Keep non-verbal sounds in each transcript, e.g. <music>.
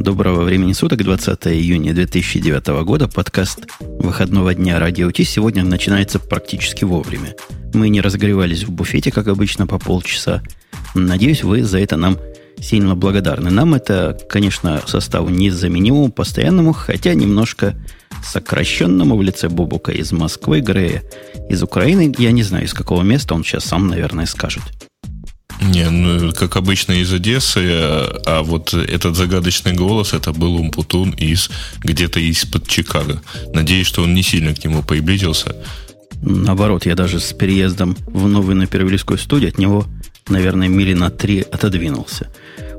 Доброго времени суток, 20 июня 2009 года. Подкаст выходного дня Радио Ти сегодня начинается практически вовремя. Мы не разогревались в буфете, как обычно, по полчаса. Надеюсь, вы за это нам сильно благодарны. Нам это, конечно, составу незаменимому, постоянному, хотя немножко сокращенному в лице Бобука из Москвы, Грея из Украины. Я не знаю, из какого места, он сейчас сам, наверное, скажет. Не, ну, как обычно из Одессы, а, а вот этот загадочный голос, это был Умпутун из где-то из-под Чикаго. Надеюсь, что он не сильно к нему приблизился. Наоборот, я даже с переездом в новую на Перволийскую студию от него, наверное, мили на три отодвинулся.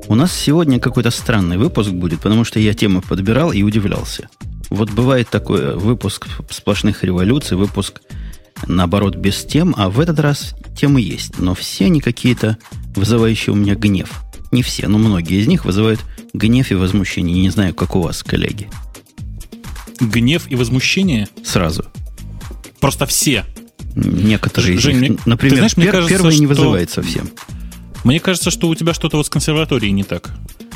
У нас сегодня какой-то странный выпуск будет, потому что я темы подбирал и удивлялся. Вот бывает такой выпуск сплошных революций, выпуск наоборот, без тем, а в этот раз темы есть. Но все они какие-то вызывающие у меня гнев. Не все, но многие из них вызывают гнев и возмущение. Не знаю, как у вас, коллеги. Гнев и возмущение? Сразу. Просто все. Некоторые Жень, из них. Мне, например, знаешь, пер, кажется, первый не вызывает что... совсем. Мне кажется, что у тебя что-то вот с консерваторией не так.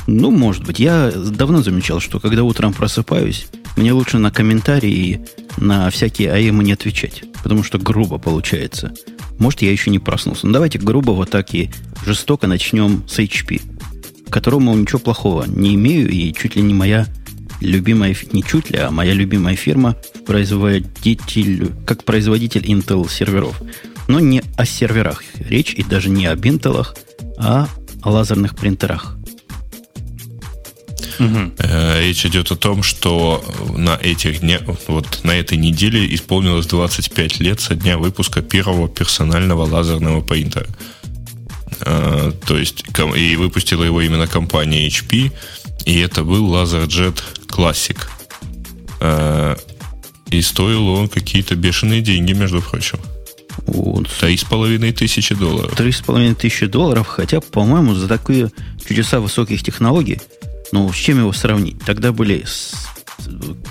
Ну, может быть. Я давно замечал, что когда утром просыпаюсь, мне лучше на комментарии на всякие АЭМы не отвечать, потому что грубо получается. Может, я еще не проснулся. Ну, давайте грубо вот так и жестоко начнем с HP, которому ничего плохого не имею, и чуть ли не моя любимая, не чуть ли, а моя любимая фирма производитель, как производитель Intel серверов. Но не о серверах речь, и даже не об Intel, а о лазерных принтерах. Угу. Речь идет о том, что на этих днях, вот на этой неделе исполнилось 25 лет со дня выпуска первого персонального лазерного принтера. Э, то есть, и выпустила его именно компания HP, и это был LaserJet Classic. Э, и стоил он какие-то бешеные деньги, между прочим. Три с половиной тысячи долларов. Три с половиной тысячи долларов, хотя, по-моему, за такие чудеса высоких технологий ну, с чем его сравнить? Тогда были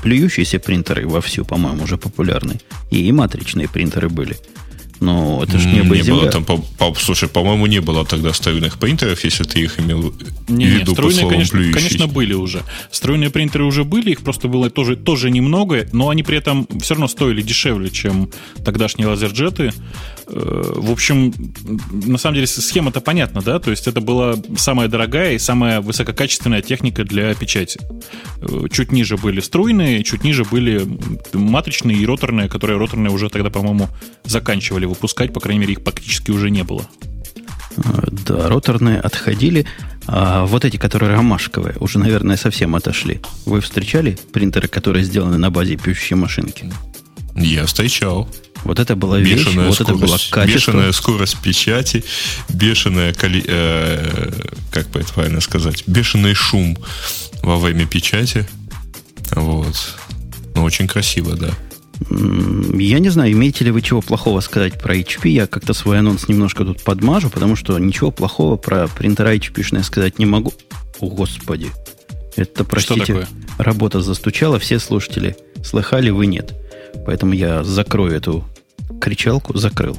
плюющиеся принтеры вовсю, по-моему, уже популярны. И, и матричные принтеры были. Но это же небо не и земля. Было там, по, по, слушай, по-моему, не было тогда встроенных принтеров, если ты их имел не, в виду не, по словам конечно, конечно, были уже. Встроенные принтеры уже были, их просто было тоже, тоже немного, но они при этом все равно стоили дешевле, чем тогдашние лазерджеты. Э, в общем, на самом деле схема-то понятна, да? То есть это была самая дорогая и самая высококачественная техника для печати. Э, чуть ниже были струйные, чуть ниже были матричные и роторные, которые роторные уже тогда, по-моему, заканчивали выпускать, по крайней мере, их практически уже не было. Э, да, роторные отходили. А вот эти, которые ромашковые, уже, наверное, совсем отошли. Вы встречали принтеры, которые сделаны на базе пишущей машинки? Я встречал. Вот это была вещь, бешеная вот скорость, это было качество. Бешеная скорость печати, бешеная, э, как бы это правильно сказать, бешеный шум во время печати. Вот. Ну, очень красиво, да. Я не знаю, имеете ли вы чего плохого сказать про HP. Я как-то свой анонс немножко тут подмажу, потому что ничего плохого про принтера HP сказать не могу. О, Господи. Это, простите, работа застучала, все слушатели слыхали, вы нет. Поэтому я закрою эту кричалку, закрыл.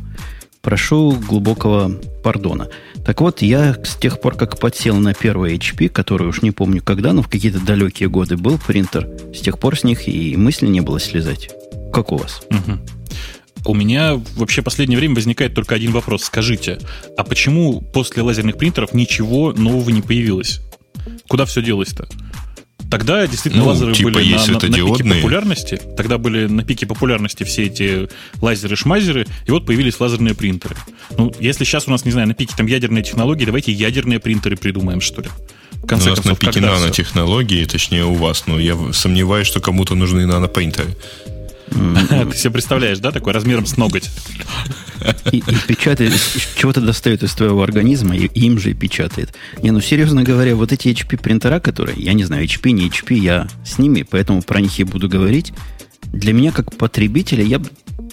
Прошу глубокого пардона. Так вот, я с тех пор, как подсел на первый HP, который уж не помню когда, но в какие-то далекие годы был принтер, с тех пор с них и мысли не было слезать. Как у вас? Угу. У меня вообще в последнее время возникает только один вопрос. Скажите, а почему после лазерных принтеров ничего нового не появилось? Куда все делось-то? Тогда действительно ну, лазеры типа были на, на, на пике популярности. Тогда были на пике популярности все эти лазеры-шмазеры, и вот появились лазерные принтеры. Ну, если сейчас у нас, не знаю, на пике там ядерные технологии, давайте ядерные принтеры придумаем, что ли. В конце у нас концов, на пике нанотехнологии, все? точнее у вас, но я сомневаюсь, что кому-то нужны нанопринтеры. <laughs> Ты себе представляешь, да, такой размером с ноготь? И, печатает, чего-то достает из твоего организма, и им же и печатает. Не, ну серьезно говоря, вот эти HP принтера, которые, я не знаю, HP, не HP, я с ними, поэтому про них и буду говорить. Для меня, как потребителя, я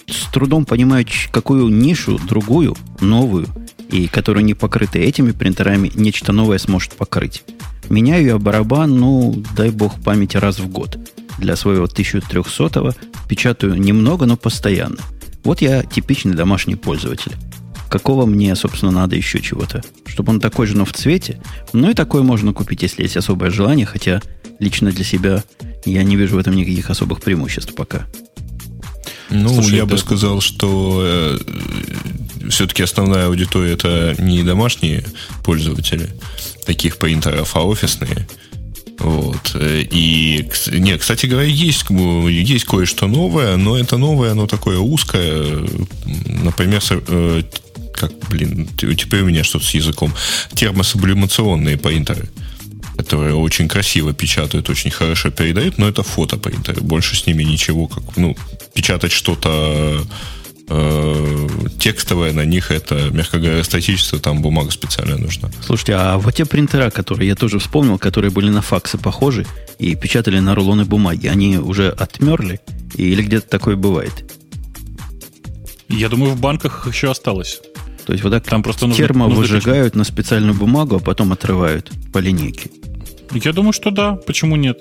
с трудом понимаю, какую нишу, другую, новую, и которая не покрыта этими принтерами, нечто новое сможет покрыть. Меняю я барабан, ну, дай бог памяти раз в год. Для своего 1300-го печатаю немного, но постоянно. Вот я типичный домашний пользователь. Какого мне, собственно, надо еще чего-то? Чтобы он такой же, но в цвете. Ну и такой можно купить, если есть особое желание, хотя лично для себя я не вижу в этом никаких особых преимуществ пока. Ну, Слушай, я бы сказал, что э, все-таки основная аудитория это не домашние пользователи таких принтеров, а офисные. Вот. И, не, кстати говоря, есть, есть кое-что новое, но это новое, оно такое узкое. Например, э, как, блин, теперь у меня что-то с языком. Термосублимационные принтеры которые очень красиво печатают, очень хорошо передают, но это фотопринтеры. Больше с ними ничего, как, ну, печатать что-то э, текстовое на них, это, мягко говоря, статичество, там бумага специальная нужна. Слушайте, а вот те принтера, которые я тоже вспомнил, которые были на факсы похожи и печатали на рулоны бумаги, они уже отмерли? Или где-то такое бывает? Я думаю, в банках еще осталось. То есть вот так Там просто термо нужно, выжигают на специальную бумагу, а потом отрывают по линейке. Я думаю, что да. Почему нет?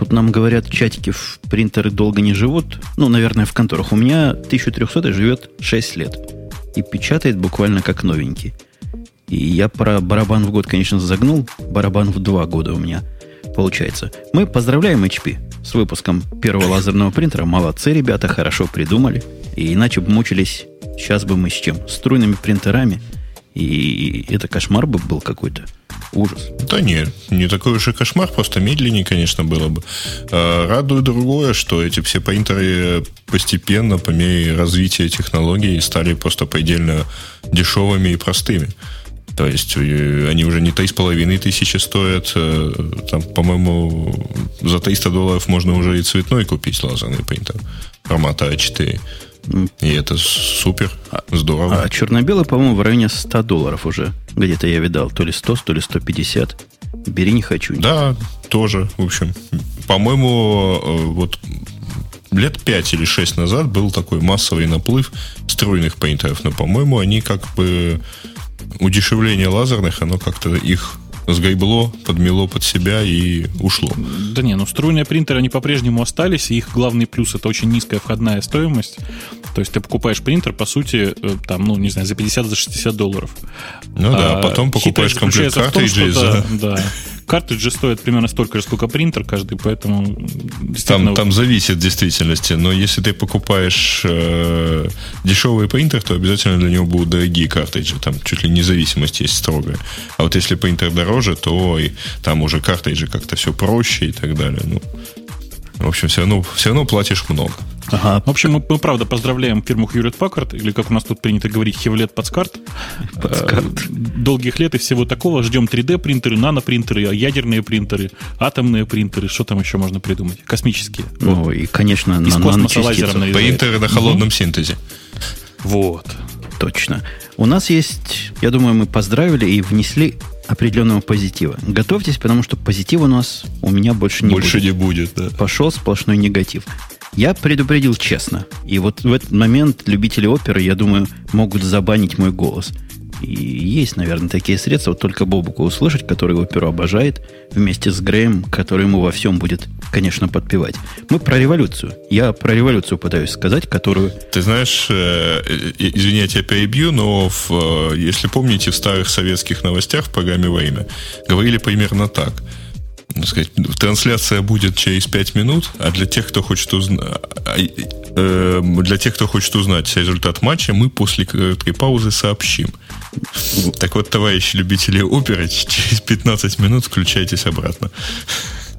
Тут нам говорят, чатики в принтеры долго не живут. Ну, наверное, в конторах. У меня 1300 живет 6 лет. И печатает буквально как новенький. И я про барабан в год, конечно, загнул. Барабан в 2 года у меня получается. Мы поздравляем HP с выпуском первого лазерного принтера. Молодцы, ребята, хорошо придумали. И иначе бы мучились, сейчас бы мы с чем? Струйными принтерами. И это кошмар бы был какой-то. Ужас. Да нет, не такой уж и кошмар, просто медленнее, конечно, было бы. А, радует другое, что эти все принтеры постепенно, по мере развития технологий, стали просто предельно дешевыми и простыми. То есть э, они уже не 3,5 тысячи стоят. Э, там, по-моему, за 300 долларов можно уже и цветной купить лазерный принтер формата А4. И это супер, здорово. А черно-белый, по-моему, в районе 100 долларов уже. Где-то я видал. То ли 100, то ли 150. Бери не хочу. Да, тоже, в общем. По-моему, э, вот лет 5 или 6 назад был такой массовый наплыв струйных принтеров. Но, по-моему, они как бы удешевление лазерных, оно как-то их сгайбло, подмело под себя и ушло. Да не, ну струйные принтеры, они по-прежнему остались, и их главный плюс это очень низкая входная стоимость. То есть ты покупаешь принтер, по сути, э, там, ну, не знаю, за 50-60 за 60 долларов. Ну да, а потом покупаешь комплект картриджей за... Да, <laughs> да картриджи стоят примерно столько же, сколько принтер каждый, поэтому... Там, там зависит в действительности, но если ты покупаешь э, дешевый принтер, то обязательно для него будут дорогие картриджи, там чуть ли независимость есть строгая. А вот если принтер дороже, то и там уже картриджи как-то все проще и так далее. Ну, в общем, все равно, все равно платишь много. Ага. В общем, мы, мы правда поздравляем фирму Hewlett Packard, или как у нас тут принято говорить, Подскарт. Подскарт. Э, долгих лет и всего такого. Ждем 3D-принтеры, нанопринтеры, ядерные принтеры, атомные принтеры. Что там еще можно придумать? Космические. Ну, вот. и, конечно, Из на космоса лазером Принтеры на холодном угу. синтезе. Вот. Точно. У нас есть, я думаю, мы поздравили и внесли определенного позитива. Готовьтесь, потому что позитива у нас у меня больше не больше будет. Больше не будет, да. Пошел сплошной негатив. Я предупредил честно. И вот в этот момент любители оперы, я думаю, могут забанить мой голос. И есть, наверное, такие средства, вот только Бобуку услышать, который оперу обожает, вместе с Греем, который ему во всем будет, конечно, подпевать. Мы про революцию. Я про революцию пытаюсь сказать, которую... Ты знаешь, э, э извини, я тебя перебью, но в, э, если помните, в старых советских новостях в программе «Время» говорили примерно так – ну, сказать, трансляция будет через 5 минут, а для тех, кто хочет узнать, а, э, для тех, кто хочет узнать результат матча, мы после короткой паузы сообщим. Так вот, товарищи любители оперы, через 15 минут включайтесь обратно.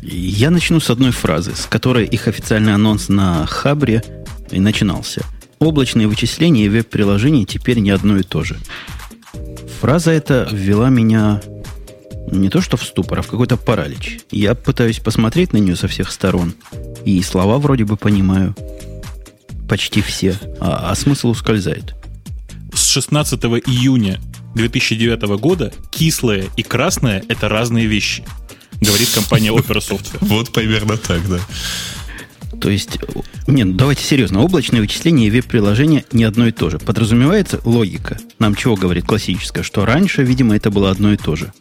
Я начну с одной фразы, с которой их официальный анонс на Хабре и начинался. Облачные вычисления и веб-приложения теперь не одно и то же. Фраза эта ввела меня не то что в ступор, а в какой-то паралич. Я пытаюсь посмотреть на нее со всех сторон, и слова вроде бы понимаю почти все, а, а смысл ускользает. С 16 июня 2009 года кислое и красное – это разные вещи, говорит компания Opera Software. Вот примерно так, да. То есть, нет, ну давайте серьезно. Облачное вычисление и веб-приложение не одно и то же. Подразумевается логика. Нам чего говорит классическая? Что раньше, видимо, это было одно и то же.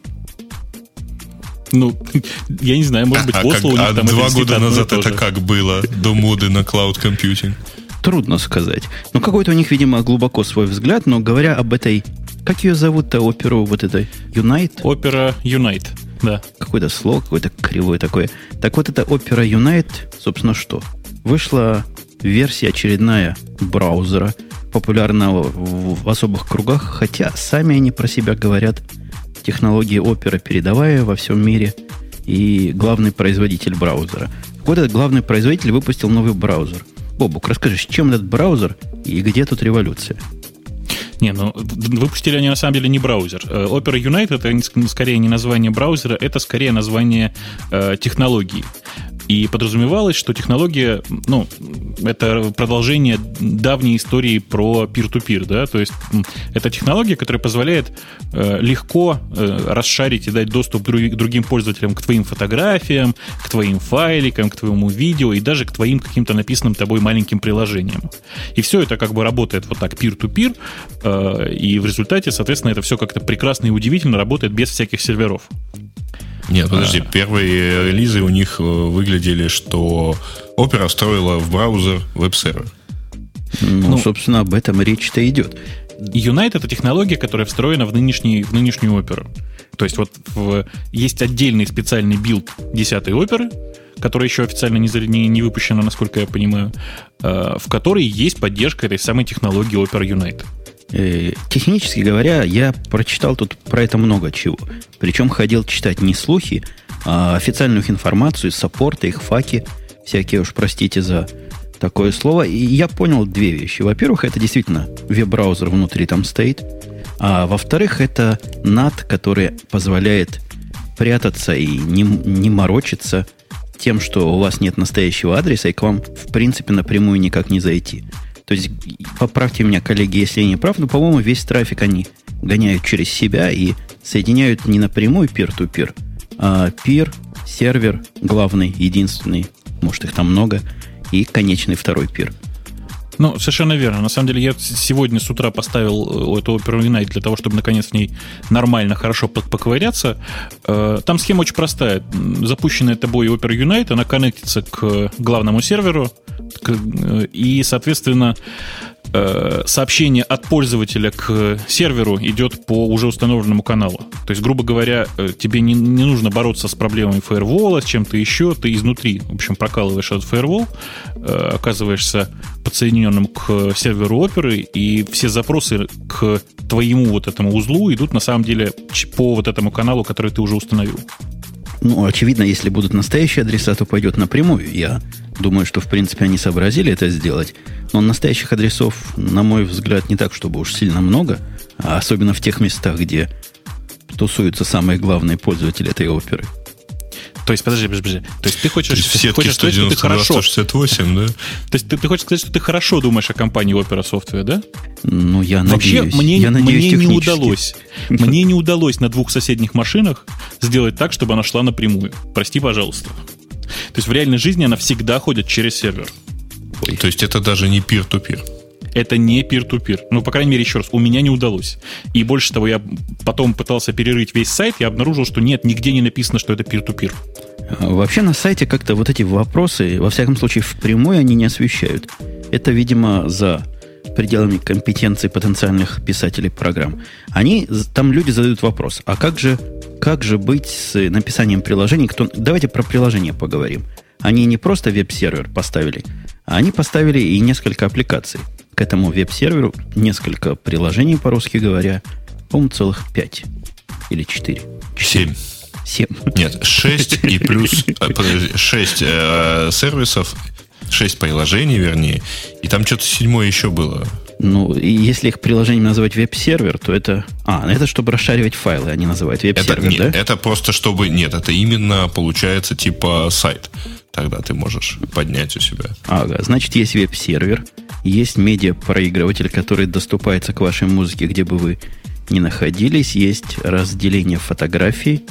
Ну, <laughs> я не знаю, может быть, а, Осло у них а там два года назад это как было до моды на клауд компьютинг? Трудно сказать. Ну, какой-то у них, видимо, глубоко свой взгляд, но говоря об этой... Как ее зовут-то, оперу вот этой? Unite? Опера Unite. Да. Какое-то слово, какое-то кривое такое. Так вот, это Opera Unite, собственно, что? Вышла версия очередная браузера, популярного в, в особых кругах, хотя сами они про себя говорят, технологии Opera передовая во всем мире и главный производитель браузера. Вот этот главный производитель выпустил новый браузер. Бобук, расскажи, с чем этот браузер и где тут революция? Не, ну выпустили они на самом деле не браузер. Э, Opera Unite это скорее не название браузера, это скорее название э, технологии. И подразумевалось, что технология, ну, это продолжение давней истории про peer-to-peer, да, то есть это технология, которая позволяет э, легко э, расшарить и дать доступ к другим пользователям к твоим фотографиям, к твоим файликам, к твоему видео и даже к твоим каким-то написанным тобой маленьким приложениям. И все это как бы работает вот так peer-to-peer, э, и в результате, соответственно, это все как-то прекрасно и удивительно работает без всяких серверов. Нет, подожди, а... первые релизы у них э, выглядели, что Opera встроила в браузер веб-сервер. Ну, ну, собственно, об этом речь-то идет. Unite это технология, которая встроена в, нынешний, в нынешнюю оперу. То есть вот в, есть отдельный специальный билд 10 оперы, которая еще официально не, не, не выпущена, насколько я понимаю, э, в которой есть поддержка этой самой технологии Opera Unite. Э, технически говоря, я прочитал тут про это много чего. Причем ходил читать не слухи, а официальную информацию, саппорты, их FAQ и, всякие уж, простите за такое слово. И я понял две вещи. Во-первых, это действительно веб-браузер внутри там стоит. А во-вторых, это NAT, который позволяет прятаться и не, не морочиться тем, что у вас нет настоящего адреса, и к вам, в принципе, напрямую никак не зайти. То есть, поправьте меня, коллеги, если я не прав, но, по-моему, весь трафик они гоняют через себя и соединяют не напрямую peer-to-peer, а peer, сервер, главный, единственный, может, их там много, и конечный второй пир. Ну, совершенно верно. На самом деле, я сегодня с утра поставил э, эту Opera Unite для того, чтобы наконец в ней нормально, хорошо поковыряться. Э, там схема очень простая. Запущенная тобой Opera Unite, она коннектится к главному серверу, Э, и, соответственно, сообщение от пользователя к серверу идет по уже установленному каналу. То есть, грубо говоря, э, тебе не, не нужно бороться с проблемами фаервола, с чем-то еще, ты изнутри, в общем, прокалываешь этот фаервол, оказываешься подсоединенным к серверу оперы, и все запросы к твоему вот этому узлу идут на самом деле по вот этому каналу, который ты уже установил. Ну, очевидно, если будут настоящие адреса, то пойдет напрямую. Я думаю, что, в принципе, они сообразили это сделать. Но настоящих адресов, на мой взгляд, не так, чтобы уж сильно много. А особенно в тех местах, где тусуются самые главные пользователи этой оперы. То есть, подожди, подожди, подожди. То есть ты хочешь, есть в хочешь сказать, что ты хорошо... 168, да? То есть ты, ты хочешь сказать, что ты хорошо думаешь о компании Opera Software, да? Ну, я Вообще, надеюсь. мне, я надеюсь мне не удалось. Мне не удалось на двух соседних машинах сделать так, чтобы она шла напрямую. Прости, пожалуйста. То есть в реальной жизни она всегда ходит через сервер. Ой. То есть это даже не peer-to-peer? Это не peer-to-peer. Ну, по крайней мере, еще раз, у меня не удалось. И больше того, я потом пытался перерыть весь сайт, я обнаружил, что нет, нигде не написано, что это peer-to-peer. А, вообще на сайте как-то вот эти вопросы, во всяком случае, впрямую они не освещают. Это, видимо, за пределами компетенции потенциальных писателей программ. Они, там люди задают вопрос, а как же, как же быть с написанием приложений? Кто, давайте про приложения поговорим. Они не просто веб-сервер поставили, а они поставили и несколько аппликаций. К этому веб-серверу несколько приложений, по-русски говоря, по-моему, целых пять или четыре. Семь. Семь. Нет, шесть и <laughs> плюс... Подожди, шесть э, сервисов 6 приложений, вернее, и там что-то седьмое еще было. Ну, и если их приложением называть веб-сервер, то это... А, это чтобы расшаривать файлы, они называют веб-сервер, это, да? это просто чтобы... Нет, это именно получается типа сайт. Тогда ты можешь поднять у себя. Ага, значит, есть веб-сервер, есть медиа-проигрыватель, который доступается к вашей музыке, где бы вы ни находились, есть разделение фотографий,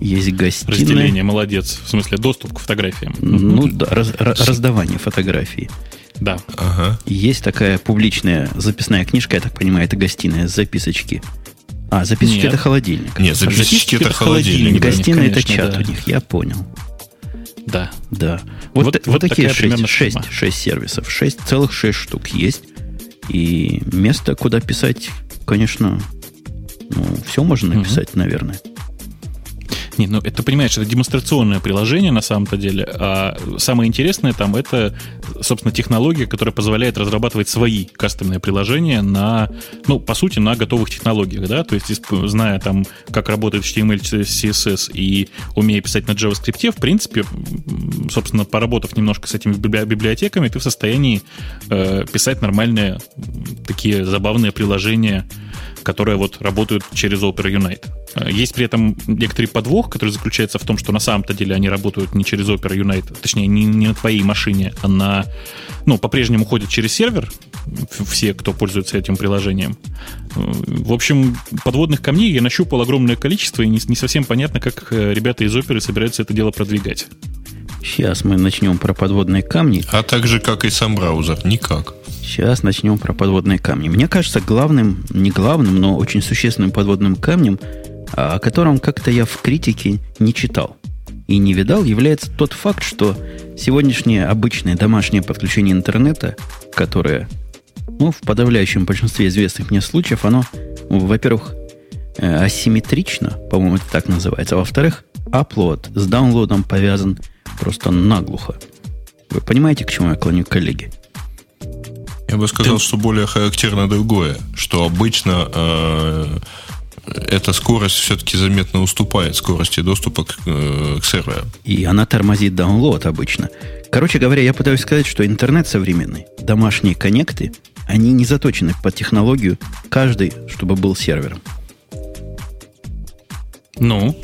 есть гостиная. Разделение, молодец. В смысле, доступ к фотографиям. Ну да, раз, раздавание фотографий. Да. Ага. Есть такая публичная записная книжка, я так понимаю, это гостиная, записочки. А, записочки Нет. это холодильник. Нет, записочки, записочки это, это холодильник. Гостиная это чат да. у них, я понял. Да. Да. Вот, вот, вот, вот такие шесть, шесть, шесть сервисов. Шесть, целых шесть штук есть. И место, куда писать, конечно, ну, все можно написать, угу. наверное. Не, ну это понимаешь, это демонстрационное приложение на самом-то деле, а самое интересное там это, собственно, технология, которая позволяет разрабатывать свои кастомные приложения на, ну, по сути, на готовых технологиях, да, то есть, зная там, как работает HTML, CSS и умея писать на JavaScript, в принципе, собственно, поработав немножко с этими библиотеками, ты в состоянии э, писать нормальные такие забавные приложения, которые вот работают через Opera Unite. Э, есть при этом некоторый подвох, который заключается в том, что на самом-то деле они работают не через Opera Unite, точнее, не, не на твоей машине, а на... Ну, по-прежнему ходят через сервер, все, кто пользуется этим приложением. Э, в общем, подводных камней я нащупал огромное количество, и не, не совсем понятно, как э, ребята из Оперы собираются это дело продвигать. Сейчас мы начнем про подводные камни. А так же, как и сам браузер, никак. Сейчас начнем про подводные камни. Мне кажется, главным, не главным, но очень существенным подводным камнем, а, о котором как-то я в критике не читал и не видал, является тот факт, что сегодняшнее обычное домашнее подключение интернета, которое, ну, в подавляющем большинстве известных мне случаев, оно, во-первых, э, асимметрично, по-моему, это так называется, а во-вторых, upload с даунлодом повязан просто наглухо. Вы понимаете, к чему я клоню, коллеги? Я бы сказал, Ты... что более характерно другое, что обычно э, эта скорость все-таки заметно уступает скорости доступа к, э, к серверу. И она тормозит download обычно. Короче говоря, я пытаюсь сказать, что интернет современный, домашние коннекты, они не заточены под технологию каждый, чтобы был сервером. Ну,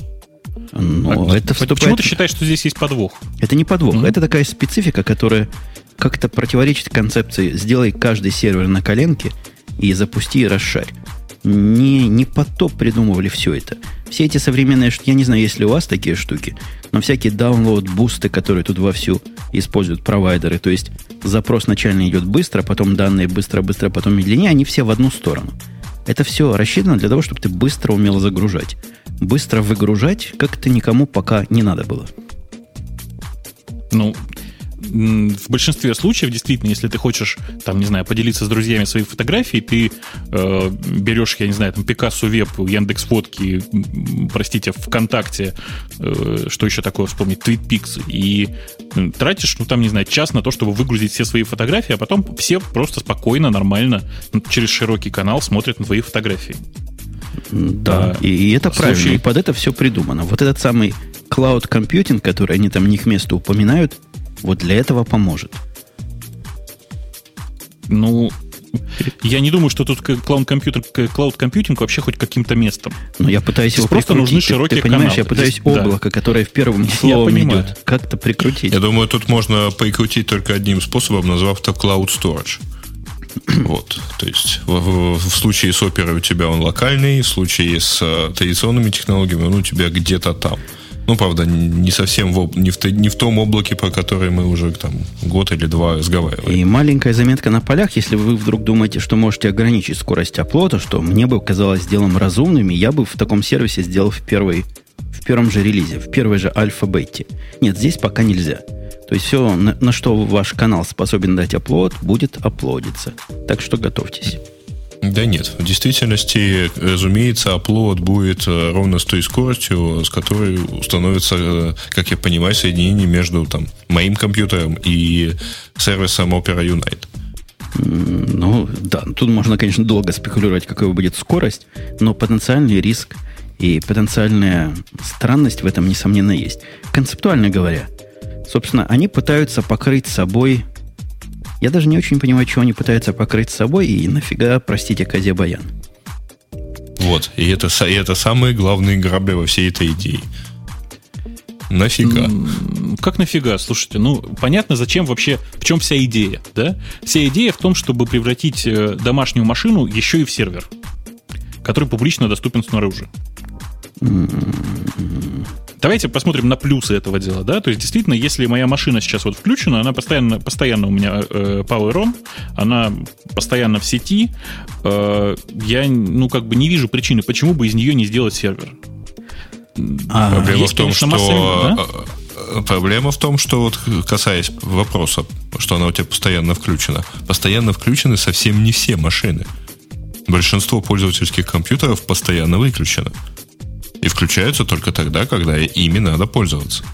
но а это вступает... Почему ты считаешь, что здесь есть подвох? Это не подвох. Mm-hmm. Это такая специфика, которая как-то противоречит концепции «сделай каждый сервер на коленке и запусти и расшарь». Не, не под топ придумывали все это. Все эти современные, я не знаю, есть ли у вас такие штуки, но всякие download-бусты, которые тут вовсю используют провайдеры, то есть запрос начально идет быстро, потом данные быстро-быстро, потом медленнее, они все в одну сторону. Это все рассчитано для того, чтобы ты быстро умел загружать. Быстро выгружать как-то никому пока не надо было. Ну, в большинстве случаев, действительно, если ты хочешь, там, не знаю, поделиться с друзьями своей фотографией, ты э, берешь, я не знаю, там, Пикассу Веб, Яндекс Фотки, простите, ВКонтакте, э, что еще такое вспомнить, TweetPix, и тратишь, ну, там, не знаю, час на то, чтобы выгрузить все свои фотографии, а потом все просто спокойно, нормально, через широкий канал смотрят на твои фотографии. Да, и, и это Слушай, правильно. И под это все придумано. Вот этот самый cloud computing, который они там не к месту упоминают, вот для этого поможет. Ну, я не думаю, что тут cloud компьютер, cloud компьютинг вообще хоть каким-то местом. Но я пытаюсь Здесь его просто нужны широкие ты, ты понимаешь, я пытаюсь Здесь, облако, да. которое в первом словом идет, как-то прикрутить. Я думаю, тут можно прикрутить только одним способом, назвав это cloud storage. Вот, то есть в, в, в случае с оперой у тебя он локальный, в случае с э, традиционными технологиями он у тебя где-то там. Ну, правда, не совсем в, не, в, не в том облаке, про которое мы уже там год или два разговаривали. И маленькая заметка на полях, если вы вдруг думаете, что можете ограничить скорость оплота, что мне бы казалось делом разумным, я бы в таком сервисе сделал в, первой, в первом же релизе, в первой же альфа-бете. Нет, здесь пока нельзя. То есть все, на, на что ваш канал способен дать оплот, будет оплодиться. Так что готовьтесь. Да нет, в действительности, разумеется, оплот будет э, ровно с той скоростью, с которой установится, э, как я понимаю, соединение между там, моим компьютером и сервисом Opera Unite. Ну, да, тут можно, конечно, долго спекулировать, какая будет скорость, но потенциальный риск и потенциальная странность в этом, несомненно, есть. Концептуально говоря, собственно, они пытаются покрыть собой я даже не очень понимаю, чего они пытаются покрыть собой и нафига, простите, Козе Баян. Вот, и это, и это самые главные грабли во всей этой идее. Нафига? Как нафига? Слушайте, ну, понятно, зачем вообще, в чем вся идея, да? Вся идея в том, чтобы превратить э, домашнюю машину еще и в сервер, который публично доступен снаружи. Давайте посмотрим на плюсы этого дела, да, то есть действительно, если моя машина сейчас вот включена, она постоянно, постоянно у меня э, power on, она постоянно в сети, э, я, ну, как бы не вижу причины, почему бы из нее не сделать сервер. А, проблема есть, в том, конечно, что... Да? Э, э, проблема в том, что вот касаясь вопроса, что она у тебя постоянно включена, постоянно включены совсем не все машины. Большинство пользовательских компьютеров постоянно выключено. И, включаются только тогда, когда ими надо пользоваться.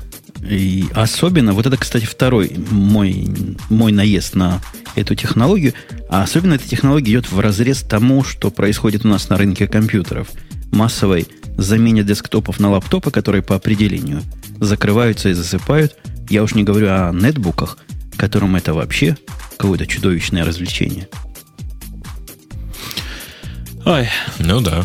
И особенно, вот это, кстати, второй мой, мой наезд на эту технологию, а особенно эта технология идет в разрез тому, что происходит у нас на рынке компьютеров. Массовой замене десктопов на лаптопы, которые по определению закрываются и засыпают. Я уж не говорю о нетбуках, которым это вообще какое-то чудовищное развлечение. Ой. Ну да.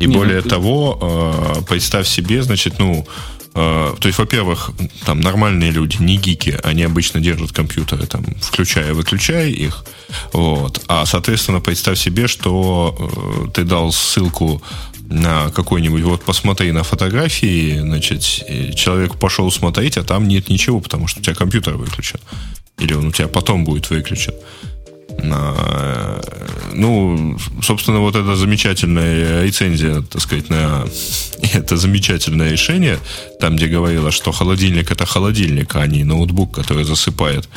И не, более ну, того, э, представь себе, значит, ну, э, то есть, во-первых, там нормальные люди, не гики, они обычно держат компьютеры, там, включая-выключая их. Вот. А, соответственно, представь себе, что э, ты дал ссылку на какой-нибудь, вот посмотри на фотографии, значит, человек пошел смотреть, а там нет ничего, потому что у тебя компьютер выключен. Или он у тебя потом будет выключен. На, ну, собственно, вот эта замечательная рецензия, так сказать, на <laughs> это замечательное решение, там, где говорила, что холодильник это холодильник, а не ноутбук, который засыпает,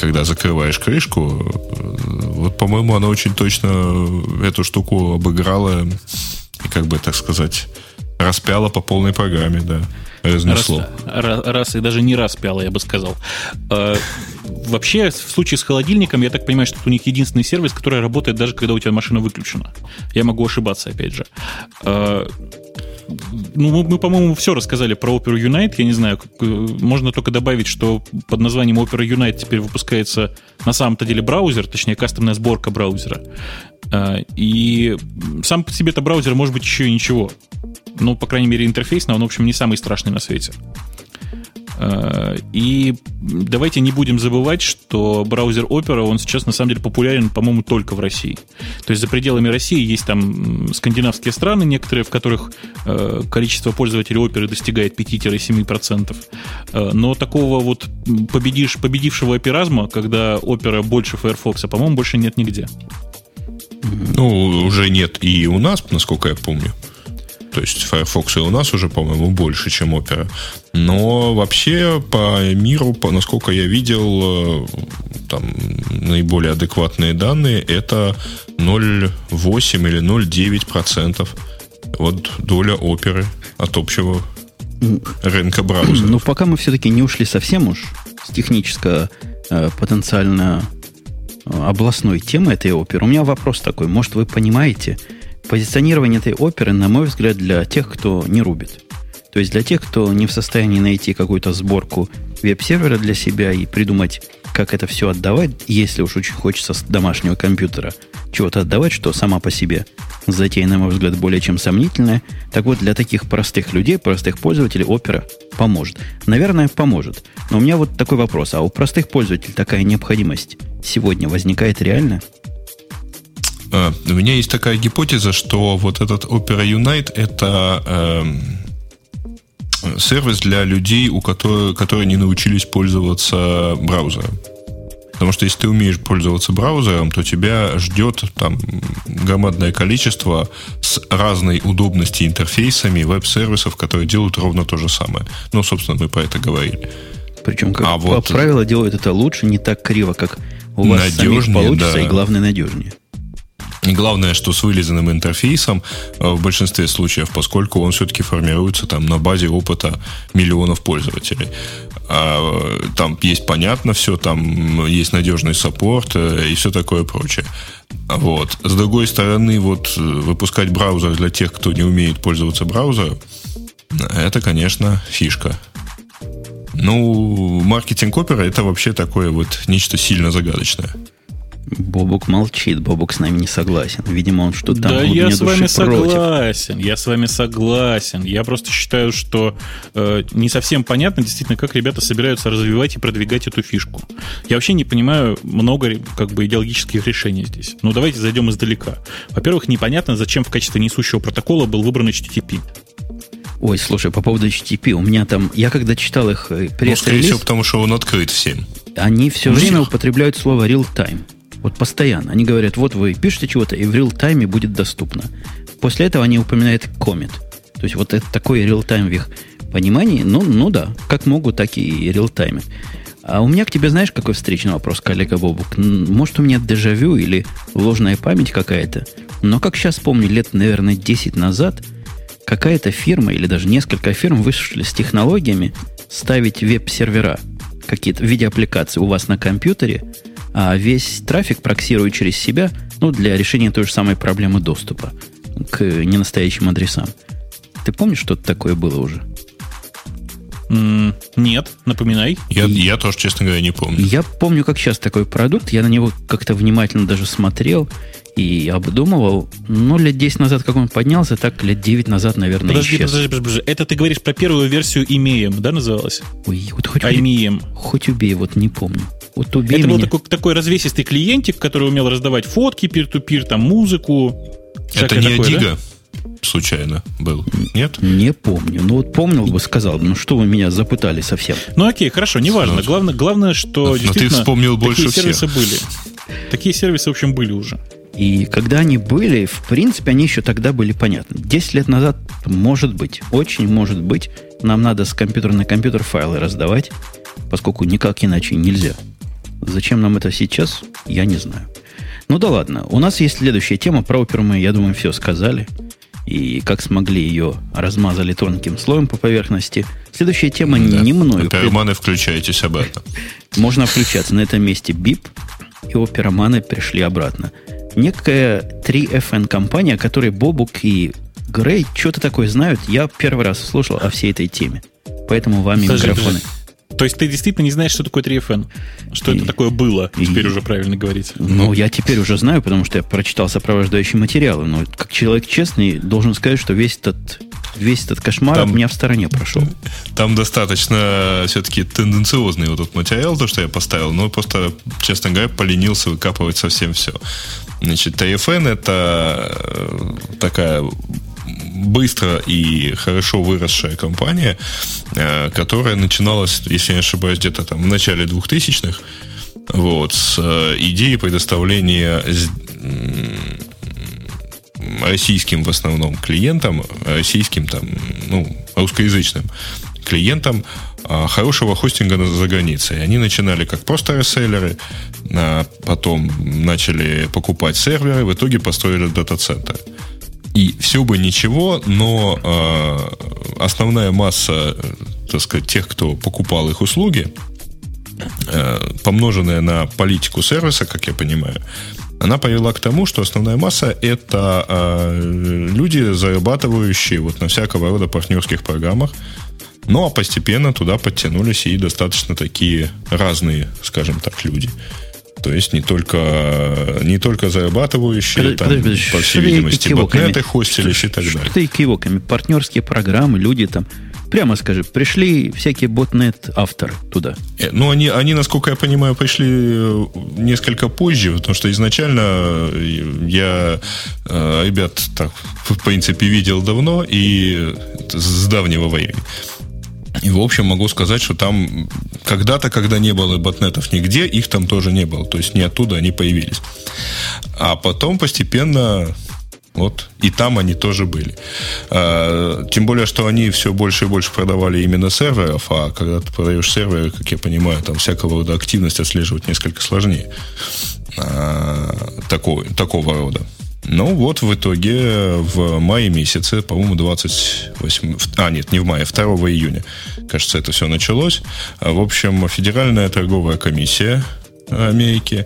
когда закрываешь крышку, вот, по-моему, она очень точно эту штуку обыграла и, как бы, так сказать, распяла по полной программе, да. Разнесло. Раз, раз, раз и даже не распяла, я бы сказал. Э, вообще, в случае с холодильником, я так понимаю, что это у них единственный сервис, который работает даже когда у тебя машина выключена. Я могу ошибаться, опять же. Э, ну, мы, мы, по-моему, все рассказали про Opera Unite. Я не знаю, э, можно только добавить, что под названием Opera Unite теперь выпускается на самом-то деле браузер, точнее, кастомная сборка браузера. И сам по себе это браузер может быть еще и ничего. Ну, по крайней мере, интерфейс, но он, в общем, не самый страшный на свете. Э, и давайте не будем забывать, что браузер Opera, он сейчас на самом деле популярен, по-моему, только в России. То есть за пределами России есть там скандинавские страны, некоторые, в которых э, количество пользователей Opera достигает 5-7%. Э, но такого вот победишь, победившего операзма, когда Opera больше Firefox, по-моему, больше нет нигде. Ну, уже нет и у нас, насколько я помню. То есть Firefox и у нас уже, по-моему, больше, чем Opera. Но вообще по миру, по, насколько я видел, э, там наиболее адекватные данные это 0,8 или 0,9%. Вот доля оперы от общего рынка браузера. Ну, пока мы все-таки не ушли совсем уж с технического э, потенциально э, областной темы этой оперы, у меня вопрос такой. Может, вы понимаете, позиционирование этой оперы, на мой взгляд, для тех, кто не рубит. То есть для тех, кто не в состоянии найти какую-то сборку веб-сервера для себя и придумать, как это все отдавать, если уж очень хочется с домашнего компьютера чего-то отдавать, что сама по себе затея, на мой взгляд, более чем сомнительная. Так вот, для таких простых людей, простых пользователей, опера поможет. Наверное, поможет. Но у меня вот такой вопрос. А у простых пользователей такая необходимость сегодня возникает реально? А, у меня есть такая гипотеза, что вот этот Opera Unite это э, сервис для людей, у которых, которые не научились пользоваться браузером. Потому что если ты умеешь пользоваться браузером, то тебя ждет там громадное количество с разной удобностью интерфейсами веб-сервисов, которые делают ровно то же самое. Ну, собственно, мы про это говорили. Причем, как а по вот правилу, делают это лучше, не так криво, как у вас самих получится, да. и главное, надежнее. И главное, что с вылизанным интерфейсом э, в большинстве случаев, поскольку он все-таки формируется там на базе опыта миллионов пользователей. А, там есть понятно все, там есть надежный саппорт э, и все такое прочее. Вот. С другой стороны, вот э, выпускать браузер для тех, кто не умеет пользоваться браузером, это, конечно, фишка. Ну, маркетинг опера это вообще такое вот нечто сильно загадочное. Бобук молчит, Бобук с нами не согласен. Видимо, он что-то там Да, я с вами согласен, я с вами согласен. Я просто считаю, что э, не совсем понятно действительно, как ребята собираются развивать и продвигать эту фишку. Я вообще не понимаю много как бы идеологических решений здесь. Ну, давайте зайдем издалека. Во-первых, непонятно, зачем в качестве несущего протокола был выбран HTTP. Ой, слушай, по поводу HTTP, у меня там, я когда читал их пресс Ну, скорее всего, потому что он открыт всем. Они все время употребляют слово real-time. Вот постоянно. Они говорят, вот вы пишете чего-то, и в реал-тайме будет доступно. После этого они упоминают комит. То есть вот это такой реал-тайм в их понимании. Ну, ну да, как могут, так и реал-таймят. А у меня к тебе, знаешь, какой встречный вопрос, коллега Бобук? Может, у меня дежавю или ложная память какая-то? Но как сейчас помню, лет, наверное, 10 назад, какая-то фирма или даже несколько фирм вышли с технологиями ставить веб-сервера какие-то в виде аппликации у вас на компьютере, а весь трафик проксирует через себя ну, для решения той же самой проблемы доступа к ненастоящим адресам. Ты помнишь, что-то такое было уже? Нет, напоминай. Я, и, я тоже, честно говоря, не помню. Я помню, как сейчас такой продукт. Я на него как-то внимательно даже смотрел и обдумывал. Ну, лет 10 назад, как он поднялся, так лет 9 назад, наверное, подожди, исчез. Подожди, подожди, подожди. Это ты говоришь про первую версию имеем, да, называлась? Ой, вот хоть, IMEM. хоть убей, вот не помню. Вот убей Это меня. был такой, такой развесистый клиентик, который умел раздавать фотки, пир-ту-пир, там, музыку. Это не такое, Дига? Да? случайно был? Нет? Не помню. Ну вот помнил бы, сказал бы, ну что вы меня запытали совсем. Ну окей, хорошо, неважно. Ну, главное, главное, что но, действительно но ты вспомнил больше такие сервисы всех. были. Такие сервисы, в общем, были уже. И когда они были, в принципе, они еще тогда были понятны. Десять лет назад, может быть, очень может быть, нам надо с компьютера на компьютер файлы раздавать, поскольку никак иначе нельзя. Зачем нам это сейчас, я не знаю. Ну да ладно, у нас есть следующая тема. Про оперу мы, я думаю, все сказали и как смогли ее размазали тонким слоем по поверхности. Следующая тема да. не мною. Опероманы, включайтесь обратно. <laughs> Можно включаться. На этом месте бип, и опероманы пришли обратно. Некая 3FN компания, которой Бобук и Грей что-то такое знают, я первый раз слушал о всей этой теме. Поэтому вами микрофоны. Подожди. То есть ты действительно не знаешь, что такое 3FN? Что и, это такое было, и, теперь уже правильно говорить. Ну, я теперь уже знаю, потому что я прочитал сопровождающие материалы. Но как человек честный, должен сказать, что весь этот весь этот кошмар там, от меня в стороне прошел. Там достаточно все-таки тенденциозный вот этот материал, то, что я поставил, но просто, честно говоря, поленился выкапывать совсем все. Значит, TFN это э, такая быстро и хорошо выросшая компания, э, которая начиналась, если я не ошибаюсь, где-то там в начале 2000-х, вот, с э, идеей предоставления российским в основном клиентам, российским там, ну, русскоязычным клиентам а, хорошего хостинга за границей. Они начинали как просто реселлеры, потом начали покупать серверы, в итоге построили дата-центр. И все бы ничего, но э, основная масса, так сказать, тех, кто покупал их услуги, э, помноженная на политику сервиса, как я понимаю, она привела к тому, что основная масса это э, люди, зарабатывающие вот на всякого рода партнерских программах. Ну а постепенно туда подтянулись и достаточно такие разные, скажем так, люди. То есть не только, не только зарабатывающие, подожди, там, подожди, по всей видимости, ботнеты хостились и так далее. Что ты кивоками? Партнерские программы, люди там прямо скажи, пришли всякие ботнет авторы туда? Э, ну, они, они, насколько я понимаю, пришли э, несколько позже, потому что изначально э, я ребят так, в принципе, видел давно и с давнего времени. И, в общем, могу сказать, что там когда-то, когда не было ботнетов нигде, их там тоже не было. То есть не оттуда они появились. А потом постепенно вот. И там они тоже были. А, тем более, что они все больше и больше продавали именно серверов, а когда ты продаешь серверы, как я понимаю, там всякого рода активность отслеживать несколько сложнее. А, такого, такого рода. Ну вот, в итоге в мае месяце, по-моему, 28... А, нет, не в мае, 2 июня, кажется, это все началось. В общем, Федеральная торговая комиссия Америки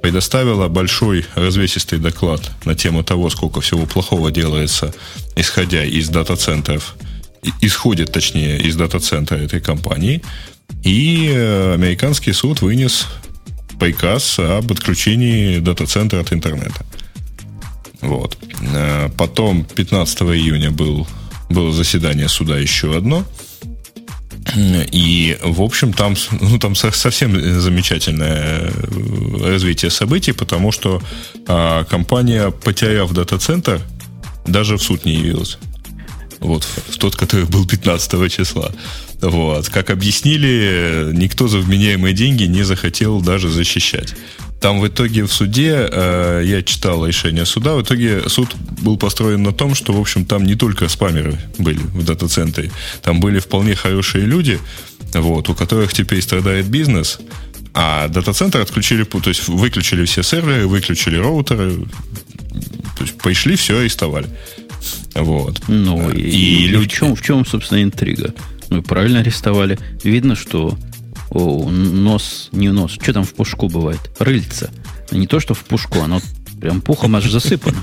предоставила большой развесистый доклад на тему того, сколько всего плохого делается, исходя из дата-центров, исходит, точнее, из дата-центра этой компании. И американский суд вынес приказ об отключении дата-центра от интернета. Вот. Э, потом 15 июня был, было заседание суда еще одно. И, в общем, там, ну, там совсем замечательное э, развитие событий, потому что а, компания, потеряв дата-центр, даже в суд не явилась. Вот, в тот, который был 15 числа. Вот. Как объяснили, никто за вменяемые деньги не захотел даже защищать. Там в итоге в суде, э, я читал решение суда, в итоге суд был построен на том, что, в общем, там не только спамеры были в дата-центре, там были вполне хорошие люди, вот, у которых теперь страдает бизнес, а дата-центр отключили, то есть выключили все серверы, выключили роутеры, то есть пришли, все арестовали. Вот. Ну, и, и, и люди... в, чем, в чем, собственно, интрига? Ну, правильно арестовали. Видно, что о, нос, не нос, что там в пушку бывает? Рыльца. Не то, что в пушку, оно прям пухом аж засыпано.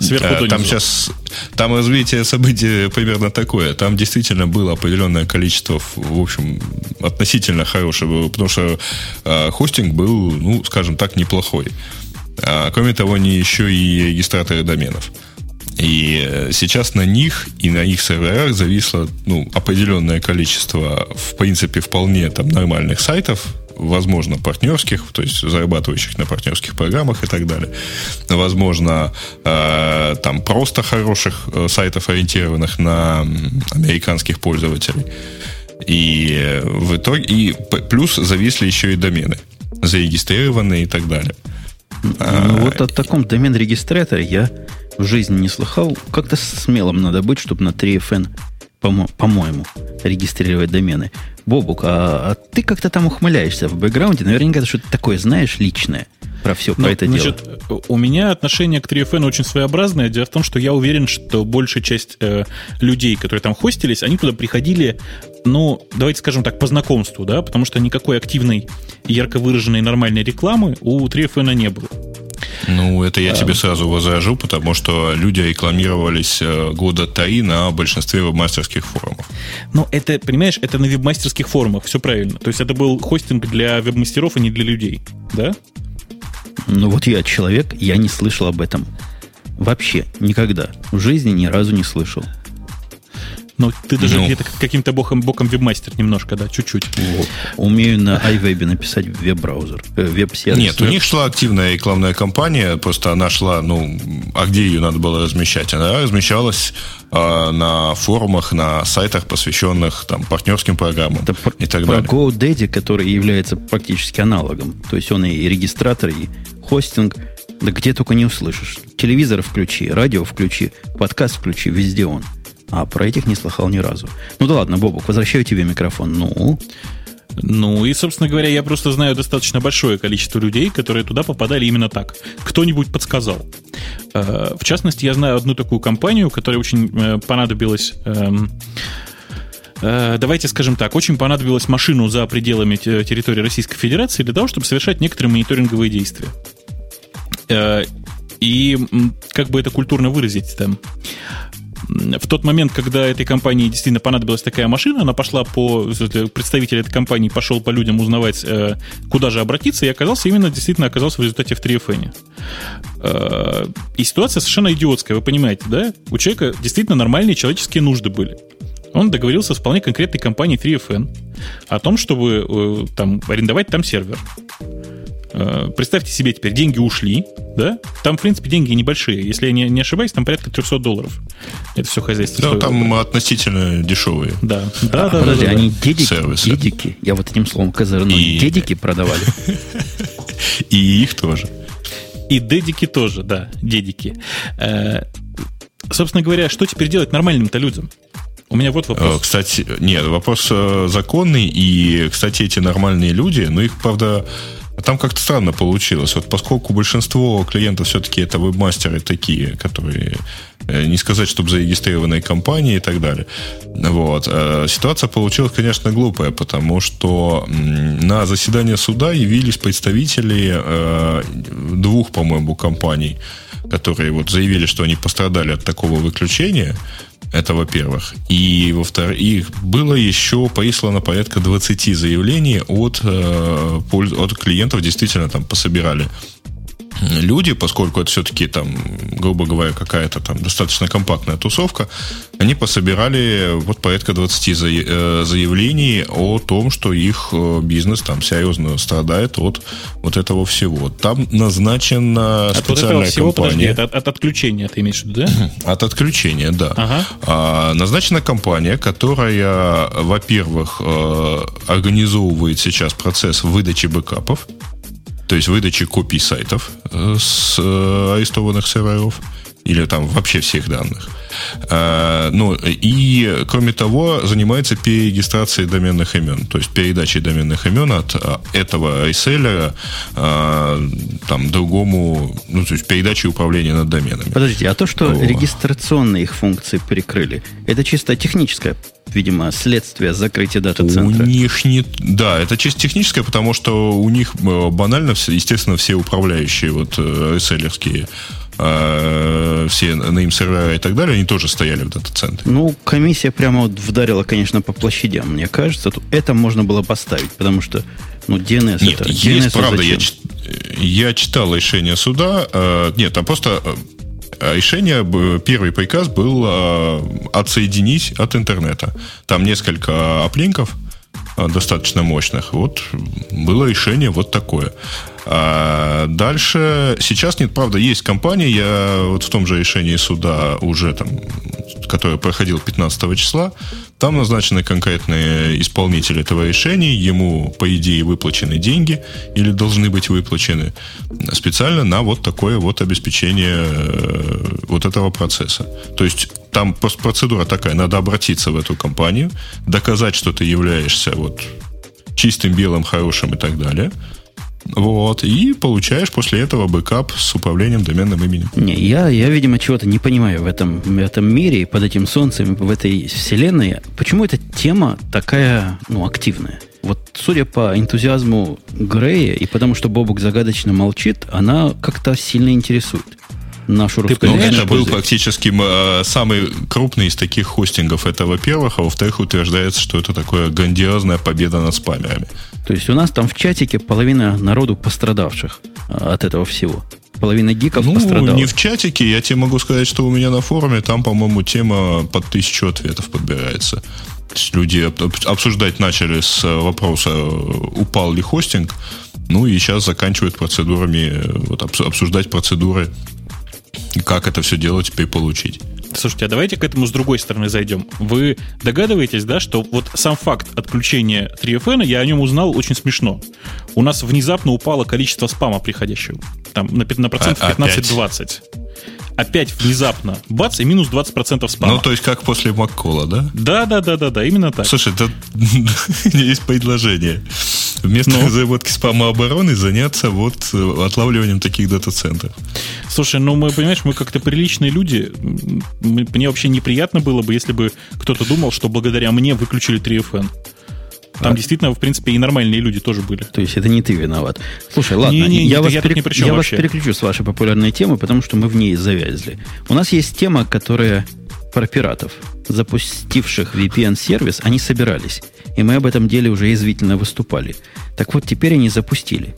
Сверху там сейчас, там развитие событий примерно такое. Там действительно было определенное количество, в общем, относительно хорошего, потому что э, хостинг был, ну, скажем так, неплохой. А, кроме того, они еще и регистраторы доменов. И э, сейчас на них и на их серверах зависло ну, определенное количество, в принципе, вполне там нормальных сайтов, возможно, партнерских, то есть зарабатывающих на партнерских программах и так далее. Возможно, э, там просто хороших э, сайтов, ориентированных на американских пользователей. И в итоге, и плюс зависли еще и домены, зарегистрированные и так далее. Ну, а, вот о таком домен-регистраторе я в жизни не слыхал. Как-то смелым надо быть, чтобы на 3FN, по-моему, регистрировать домены. Бобук, а, а ты как-то там ухмыляешься в бэкграунде. Наверняка ты что-то такое знаешь личное про все, про ну, это значит, дело. У меня отношение к 3FN очень своеобразное. Дело в том, что я уверен, что большая часть э, людей, которые там хостились, они туда приходили, ну, давайте скажем так, по знакомству, да, потому что никакой активной, ярко выраженной нормальной рекламы у 3FN не было. Ну, это я тебе сразу возражу, потому что люди рекламировались э, года три на большинстве вебмастерских форумов. Ну, это, понимаешь, это на вебмастерских форумах, все правильно. То есть это был хостинг для вебмастеров, а не для людей, да? Ну, вот я человек, я не слышал об этом вообще никогда. В жизни ни разу не слышал. Ну, ты даже ну, где-то каким-то боком, боком вебмастер немножко, да, чуть-чуть. Вот. Умею на iWeb написать веб-браузер, э, веб-сервис. Нет, у них шла активная рекламная кампания, просто она шла, ну, а где ее надо было размещать? Она размещалась э, на форумах, на сайтах, посвященных там партнерским программам Это и так про далее. GoDaddy, который является практически аналогом. То есть он и регистратор, и хостинг, да где только не услышишь. Телевизор включи, радио включи, подкаст включи, везде он. А про этих не слыхал ни разу. Ну да ладно, Бобук, возвращаю тебе микрофон. Ну, ну и, собственно говоря, я просто знаю достаточно большое количество людей, которые туда попадали именно так. Кто-нибудь подсказал. Э, в частности, я знаю одну такую компанию, которая очень э, понадобилась эм, э, давайте скажем так, очень понадобилась машину за пределами территории Российской Федерации для того, чтобы совершать некоторые мониторинговые действия. И как бы это культурно выразить там? В тот момент, когда этой компании действительно понадобилась такая машина, она пошла по... Представитель этой компании пошел по людям узнавать, э, куда же обратиться, и оказался именно, действительно оказался в результате в 3FN. Э, и ситуация совершенно идиотская, вы понимаете, да? У человека действительно нормальные человеческие нужды были. Он договорился с вполне конкретной компанией 3FN о том, чтобы э, там, арендовать там сервер. Э, представьте себе теперь, деньги ушли, да? Там, в принципе, деньги небольшие. Если я не, не ошибаюсь, там порядка 300 долларов. Это все хозяйство. Ну, там выбора. относительно дешевые. Да. Да, а, да, подожди, да, они дедики, сервисы. дедики, я вот этим словом козырнул, И... дедики продавали. <laughs> И их тоже. И дедики тоже, да, дедики. Э, собственно говоря, что теперь делать нормальным-то людям? У меня вот вопрос. Э, кстати, нет, вопрос законный. И, кстати, эти нормальные люди, ну, их, правда, а там как-то странно получилось. Вот поскольку большинство клиентов все-таки это вебмастеры такие, которые э, не сказать, чтобы зарегистрированные компании и так далее. Вот. Э, ситуация получилась, конечно, глупая, потому что на заседание суда явились представители э, двух, по-моему, компаний, которые вот заявили, что они пострадали от такого выключения. Это во-первых. И во-вторых, было еще прислано порядка 20 заявлений от, э, от клиентов, действительно там пособирали люди, поскольку это все-таки там, грубо говоря, какая-то там достаточно компактная тусовка, они пособирали вот порядка 20 э, заявлений о том, что их э, бизнес там серьезно страдает от вот этого всего. Там назначена специальная от всего, компания. Подожди, от, от отключения ты имеешь в виду, да? От отключения, да. Ага. А, назначена компания, которая, во-первых, э, организовывает сейчас процесс выдачи бэкапов то есть выдачи копий сайтов э, с э, арестованных серверов или там вообще всех данных. А, ну, и, кроме того, занимается перерегистрацией доменных имен, то есть передачей доменных имен от этого реселлера там, другому, ну, то есть передачей управления над доменами. Подождите, а то, что О. регистрационные их функции прикрыли, это чисто техническое видимо, следствие закрытия дата-центра. У них не... Да, это чисто техническое, потому что у них э, банально, естественно, все управляющие вот э, реселлерские э, все name сервера и так далее, они тоже стояли в дата-центре. Ну, комиссия прямо вот вдарила, конечно, по площадям, мне кажется. Это можно было поставить, потому что ну, DNS Нет, это... есть, DNS правда, я, я читал решение суда. Э, нет, там просто э, решение, первый приказ был э, отсоединить от интернета. Там несколько оплинков э, достаточно мощных. Вот было решение вот такое. А дальше, сейчас нет, правда, есть компания, я вот в том же решении суда уже там, которое проходил 15 числа, там назначены конкретные исполнители этого решения, ему, по идее, выплачены деньги или должны быть выплачены специально на вот такое вот обеспечение э, вот этого процесса. То есть там процедура такая, надо обратиться в эту компанию, доказать, что ты являешься вот чистым, белым, хорошим и так далее – вот, и получаешь после этого бэкап с управлением доменным именем. Не, я, я видимо, чего-то не понимаю в этом, в этом мире, под этим солнцем, в этой вселенной. Почему эта тема такая, ну, активная? Вот, судя по энтузиазму Грея и потому, что Бобук загадочно молчит, она как-то сильно интересует нашу русскую ну, Это был практически э, самый крупный из таких хостингов. Это, во-первых, а во-вторых, утверждается, что это такое грандиозная победа над спамерами. То есть у нас там в чатике половина народу пострадавших э, от этого всего. Половина гиков ну, пострадала. не в чатике. Я тебе могу сказать, что у меня на форуме там, по-моему, тема под тысячу ответов подбирается. То есть люди обсуждать начали с вопроса, упал ли хостинг, ну и сейчас заканчивают процедурами, э, вот, обсуждать процедуры как это все дело теперь получить. Слушайте, а давайте к этому с другой стороны зайдем. Вы догадываетесь, да, что вот сам факт отключения 3FN, я о нем узнал очень смешно. У нас внезапно упало количество спама приходящего. Там на, на процентов а, 15-20 опять внезапно, бац, и минус 20% спама. Ну, то есть как после Маккола, да? Да, да, да, да, да, именно так. Слушай, это <laughs> есть предложение. Вместо ну? разработки спама обороны заняться вот э, отлавливанием таких дата-центров. Слушай, ну мы, понимаешь, мы как-то приличные люди. Мне вообще неприятно было бы, если бы кто-то думал, что благодаря мне выключили 3FN. Там а. действительно, в принципе, и нормальные люди тоже были. То есть это не ты виноват. Слушай, ладно, не, не, я, вас, я, перек... я вас переключу с вашей популярной темы, потому что мы в ней завязли. У нас есть тема, которая про пиратов, запустивших VPN-сервис, они собирались. И мы об этом деле уже язвительно выступали. Так вот, теперь они запустили.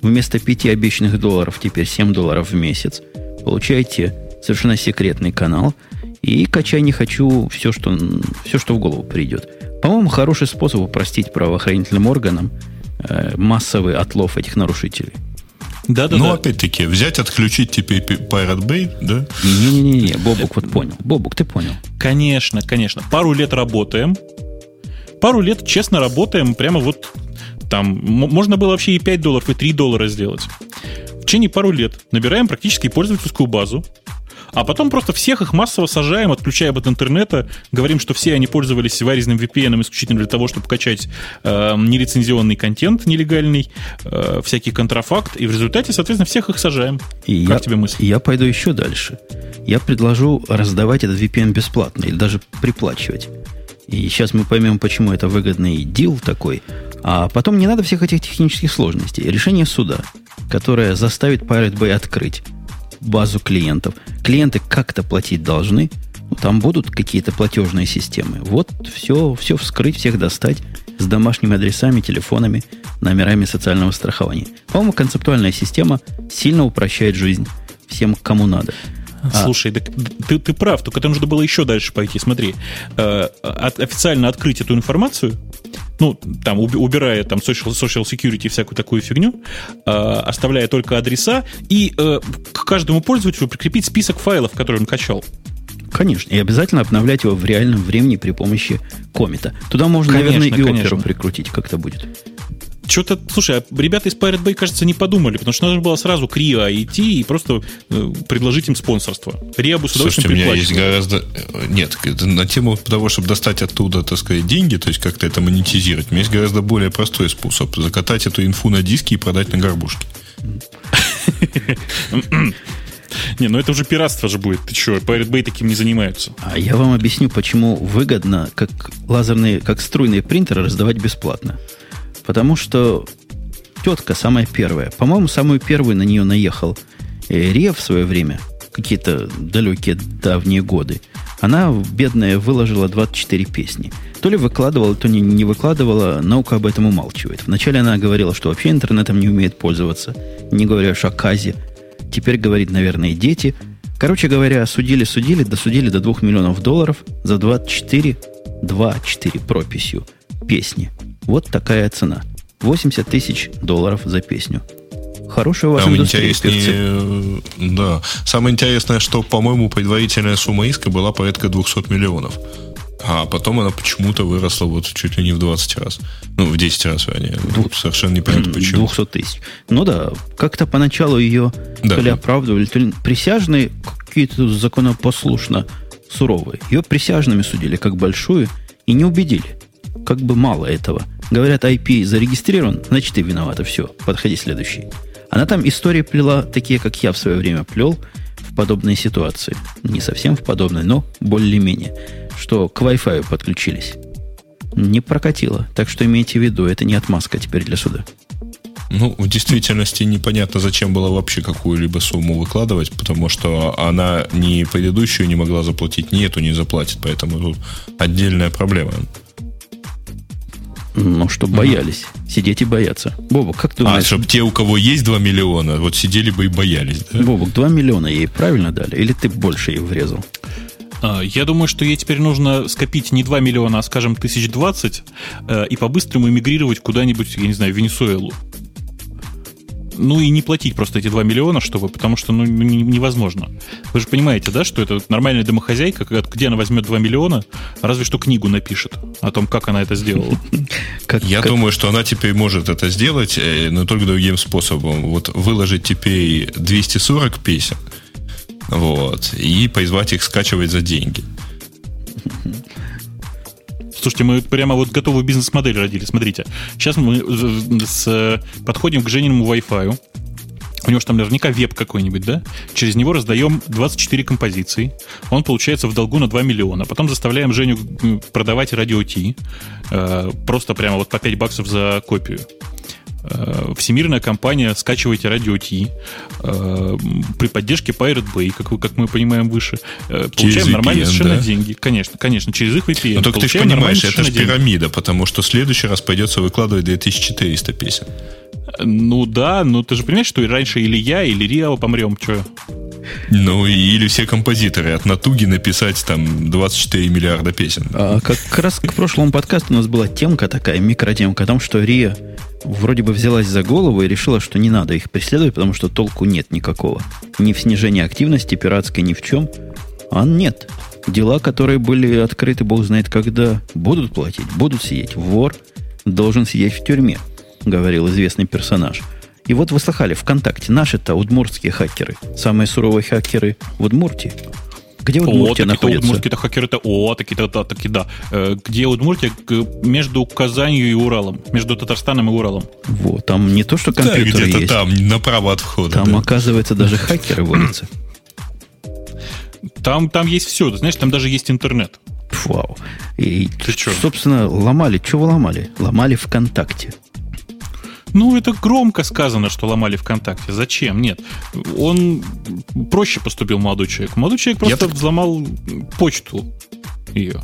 Вместо 5 обещанных долларов теперь 7 долларов в месяц. Получаете совершенно секретный канал. И качай не хочу все, что, все, что в голову придет. По-моему, хороший способ упростить правоохранительным органам э, массовый отлов этих нарушителей. Да, да, ну, да. опять-таки, взять, отключить теперь Pirate Bay, да? Не-не-не, Бобук вот понял. Бобук, ты понял. Конечно, конечно. Пару лет работаем. Пару лет честно работаем, прямо вот там. Можно было вообще и 5 долларов, и 3 доллара сделать. В течение пару лет набираем практически пользовательскую базу, а потом просто всех их массово сажаем, отключаем от интернета, говорим, что все они пользовались варезным VPN исключительно для того, чтобы качать э, нелицензионный контент нелегальный, э, всякий контрафакт, и в результате, соответственно, всех их сажаем. И как я, тебе мысль? Я пойду еще дальше. Я предложу раздавать этот VPN бесплатно или даже приплачивать. И сейчас мы поймем, почему это выгодный дил такой. А потом не надо всех этих технических сложностей. Решение суда, которое заставит Pirate Bay открыть базу клиентов. Клиенты как-то платить должны. Там будут какие-то платежные системы. Вот все, все вскрыть, всех достать с домашними адресами, телефонами, номерами социального страхования. По-моему, концептуальная система сильно упрощает жизнь всем, кому надо. А. Слушай, так, ты, ты прав, только это нужно было еще дальше пойти. Смотри, э, от, официально открыть эту информацию, ну, там, убирая там social, social security и всякую такую фигню, э, оставляя только адреса, и э, к каждому пользователю прикрепить список файлов, которые он качал. Конечно, и обязательно обновлять его в реальном времени при помощи комита. Туда можно, конечно, наверное, и конечно. оперу прикрутить, как-то будет. Что-то, слушай, а ребята из Pirate Bay, кажется, не подумали, потому что нужно было сразу к Рио идти и просто э, предложить им спонсорство. Рио бы с удовольствием Слушайте, у меня есть гораздо... Э, нет, на тему того, чтобы достать оттуда, так сказать, деньги, то есть как-то это монетизировать, у меня есть гораздо более простой способ. Закатать эту инфу на диски и продать на горбушке. Не, ну это уже пиратство же будет. Ты что, Pirate Bay таким не занимаются. А я вам объясню, почему выгодно, как лазерные, как струйные принтеры раздавать бесплатно. Потому что тетка самая первая, по-моему, самую первую на нее наехал э, Рев в свое время, какие-то далекие давние годы. Она, бедная, выложила 24 песни. То ли выкладывала, то не, не выкладывала, наука об этом умалчивает. Вначале она говорила, что вообще интернетом не умеет пользоваться, не говоря о Казе. Теперь говорит, наверное, дети. Короче говоря, судили-судили, досудили до 2 миллионов долларов за 24, 2-4 прописью песни. Вот такая цена. 80 тысяч долларов за песню. Хорошая у вас интереснее, да. Самое интересное, что, по-моему, предварительная сумма иска была порядка 200 миллионов. А потом она почему-то выросла вот чуть ли не в 20 раз. Ну, в 10 раз, вернее. Двух, Совершенно непонятно почему. 200 тысяч. Ну да, как-то поначалу ее да. то ли оправдывали, то ли присяжные какие-то законопослушно суровые. Ее присяжными судили как большую и не убедили. Как бы мало этого. Говорят, IP зарегистрирован, значит, ты виновата. Все, подходи следующий. Она там истории плела, такие, как я в свое время плел, в подобной ситуации. Не совсем в подобной, но более-менее что к Wi-Fi подключились. Не прокатило. Так что имейте в виду, это не отмазка теперь для суда. Ну, в действительности непонятно, зачем было вообще какую-либо сумму выкладывать, потому что она ни предыдущую не могла заплатить, ни эту не заплатит, поэтому тут отдельная проблема. Ну, чтобы боялись. Сидеть и бояться. Бобок, как ты а, думаешь? А, чтобы те, у кого есть 2 миллиона, вот сидели бы и боялись, да? Бобок, 2 миллиона ей правильно дали? Или ты больше ей врезал? А, я думаю, что ей теперь нужно скопить не 2 миллиона, а, скажем, тысяч 20 э, и по-быстрому эмигрировать куда-нибудь, я не знаю, в Венесуэлу. Ну и не платить просто эти 2 миллиона, чтобы, потому что ну, невозможно. Вы же понимаете, да, что это нормальная домохозяйка, где она возьмет 2 миллиона, разве что книгу напишет о том, как она это сделала. Я думаю, что она теперь может это сделать, э, но только другим способом. Вот выложить теперь 240 песен, вот. И позвать их скачивать за деньги. Слушайте, мы прямо вот готовую бизнес-модель родили. Смотрите, сейчас мы с, подходим к Жениному Wi-Fi. У него же там наверняка веб какой-нибудь, да? Через него раздаем 24 композиции. Он получается в долгу на 2 миллиона. Потом заставляем Женю продавать радио Ти. Э, просто прямо вот по 5 баксов за копию. Э, всемирная компания «Скачивайте радио Ти» э, при поддержке Pirate Bay, как, вы, как мы понимаем выше, э, получаем VPN, нормальные совершенно да? деньги. Конечно, конечно, через их VPN. Но только ты же понимаешь, это же пирамида, потому что в следующий раз придется выкладывать 2400 песен. Ну да, но ты же понимаешь, что раньше или я, или Рио помрем, что? Ну, или все композиторы от натуги написать там 24 миллиарда песен. А, как, как раз к прошлому подкасту у нас была темка такая, микротемка о том, что Риа вроде бы взялась за голову и решила, что не надо их преследовать, потому что толку нет никакого. Ни в снижении активности пиратской, ни в чем. А нет. Дела, которые были открыты, бог знает когда, будут платить, будут сидеть. Вор должен сидеть в тюрьме, говорил известный персонаж. И вот вы слыхали, ВКонтакте наши-то удмуртские хакеры, самые суровые хакеры в Удмуртии, где Удмуртия о, находится? Удмуртские-то хакеры-то, о, такие-то, да, такие, да. Э, где Удмуртия? Между Казанью и Уралом. Между Татарстаном и Уралом. Вот, там не то, что компьютеры да, где-то есть. там, направо от входа. Там, да. оказывается, даже хакеры водятся. Там, там есть все, знаешь, там даже есть интернет. Вау. И, Ты что? собственно, ломали. Чего ломали? Ломали ВКонтакте. Ну, это громко сказано, что ломали ВКонтакте. Зачем? Нет. Он проще поступил молодой человек. Молодой человек просто Я взломал почту ее.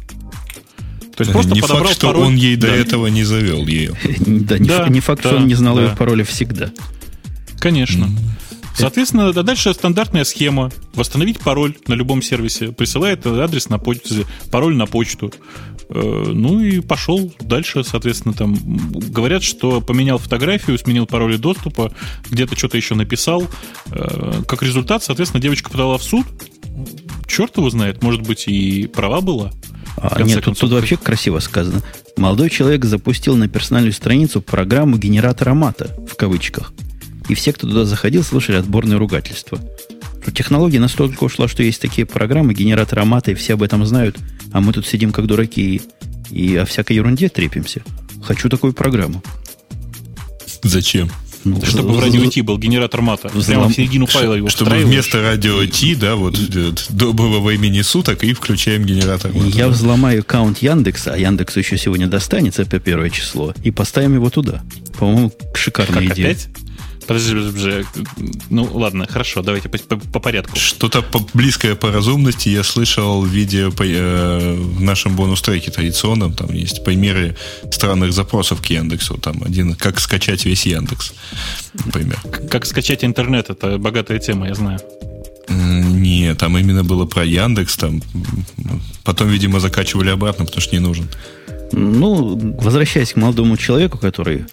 То есть просто не подобрал факт, что пароль. он ей до да. этого не завел ее. <laughs> Да, не факт, что он не знал ее пароля всегда. Конечно. Соответственно, дальше стандартная схема. Восстановить пароль на любом сервисе. Присылает адрес на почту, пароль на почту. Э, ну и пошел дальше, соответственно, там говорят, что поменял фотографию, сменил пароли доступа, где-то что-то еще написал. Э, как результат, соответственно, девочка подала в суд. Черт его знает, может быть, и права была. А, нет, тут, тут вообще красиво сказано. Молодой человек запустил на персональную страницу программу генератора мата, в кавычках. И все, кто туда заходил, слышали отборные ругательства. Технология настолько ушла, что есть такие программы, генератора мата, и все об этом знают, а мы тут сидим как дураки и, и о всякой ерунде трепимся. Хочу такую программу. Зачем? Ну, Чтобы в радио T был генератор мата. Взлом... Прямо в середину файла его Чтобы вместо радио T, да, вот доброго времени суток и включаем генератор мата. Я взломаю аккаунт Яндекса, а Яндексу еще сегодня достанется по первое число, и поставим его туда. По-моему, шикарная как, идея. Опять? Подожди, подожди, ну ладно, хорошо, давайте по, по, по порядку. Что-то по, близкое по разумности я слышал в видео по, э, в нашем бонус-треке традиционном. Там есть примеры странных запросов к Яндексу. Там один, как скачать весь Яндекс, например. Как скачать интернет, это богатая тема, я знаю. Не, там именно было про Яндекс. Там потом, видимо, закачивали обратно, потому что не нужен. Ну, возвращаясь к молодому человеку, который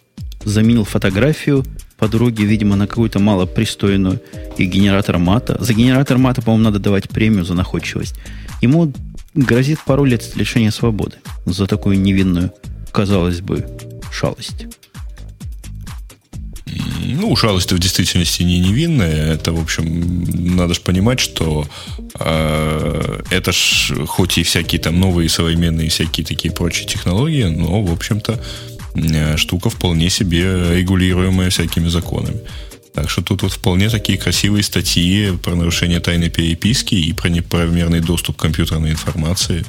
заменил фотографию подруги, видимо, на какую-то малопристойную и генератор мата. За генератор мата, по-моему, надо давать премию за находчивость. Ему грозит пару лет лишения свободы за такую невинную, казалось бы, шалость. Ну, шалость в действительности не невинная. Это, в общем, надо же понимать, что э, это ж хоть и всякие там новые современные всякие такие прочие технологии, но, в общем-то, штука вполне себе регулируемая всякими законами. Так что тут вот вполне такие красивые статьи про нарушение тайной переписки и про неправомерный доступ к компьютерной информации.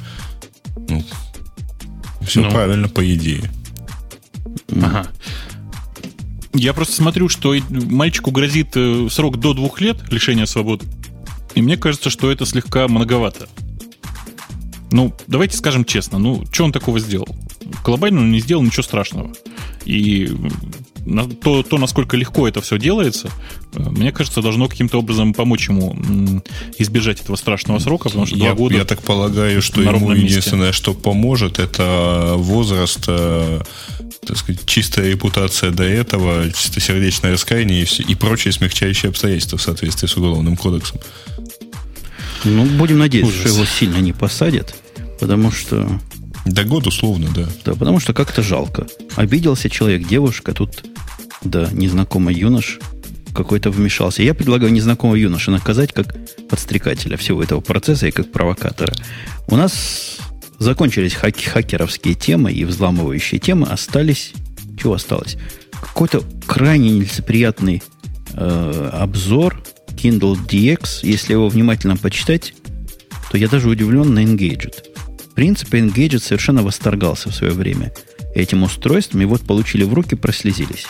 Ну, все ну. правильно, по идее. Ага. Я просто смотрю, что мальчику грозит э, срок до двух лет лишения свободы. И мне кажется, что это слегка многовато. Ну, давайте скажем честно, ну, что он такого сделал? глобально он не сделал ничего страшного. И то, то, насколько легко это все делается, э, мне кажется, должно каким-то образом помочь ему избежать этого страшного срока, потому что я, два года. Я так полагаю, что ему единственное, месте. что поможет, это возраст, э, так сказать, чистая репутация до этого, чистосердечное раскаяние и, и прочие смягчающие обстоятельства в соответствии с Уголовным кодексом. Ну, будем надеяться, Ужас. что его сильно не посадят, потому что да год условно, да. Да, потому что как-то жалко. Обиделся человек, девушка, тут, да, незнакомый юнош какой-то вмешался. Я предлагаю незнакомого юноша наказать как подстрекателя всего этого процесса и как провокатора. У нас закончились хак хакеровские темы и взламывающие темы. Остались... Чего осталось? Какой-то крайне нелицеприятный э, обзор Kindle DX. Если его внимательно почитать, то я даже удивлен на Engadget. В принципе, Engadget совершенно восторгался в свое время этим устройством, и вот получили в руки, прослезились.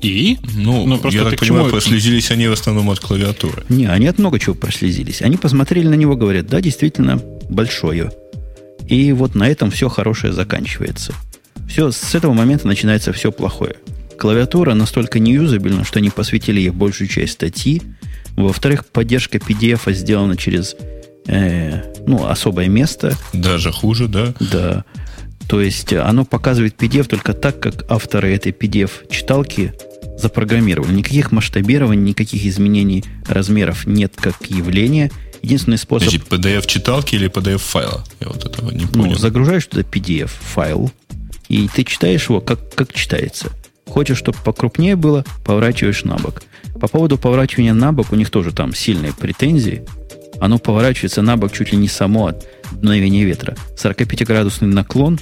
И? Ну, ну просто я так понимаю, чему... прослезились они в основном от клавиатуры. Не, они от много чего прослезились. Они посмотрели на него, говорят, да, действительно, большое. И вот на этом все хорошее заканчивается. Все, с этого момента начинается все плохое. Клавиатура настолько неюзабельна, что они посвятили ей большую часть статьи. Во-вторых, поддержка PDF сделана через э, ну, особое место. Даже хуже, да? Да. То есть оно показывает PDF только так, как авторы этой PDF-читалки запрограммировали. Никаких масштабирований, никаких изменений размеров нет как явления. Единственный способ... Значит, PDF-читалки или PDF-файла? Я вот этого не понял. Ну, загружаешь туда PDF-файл, и ты читаешь его, как, как читается. Хочешь, чтобы покрупнее было, поворачиваешь на бок. По поводу поворачивания на бок у них тоже там сильные претензии оно поворачивается на бок чуть ли не само от дуновения ветра. 45-градусный наклон.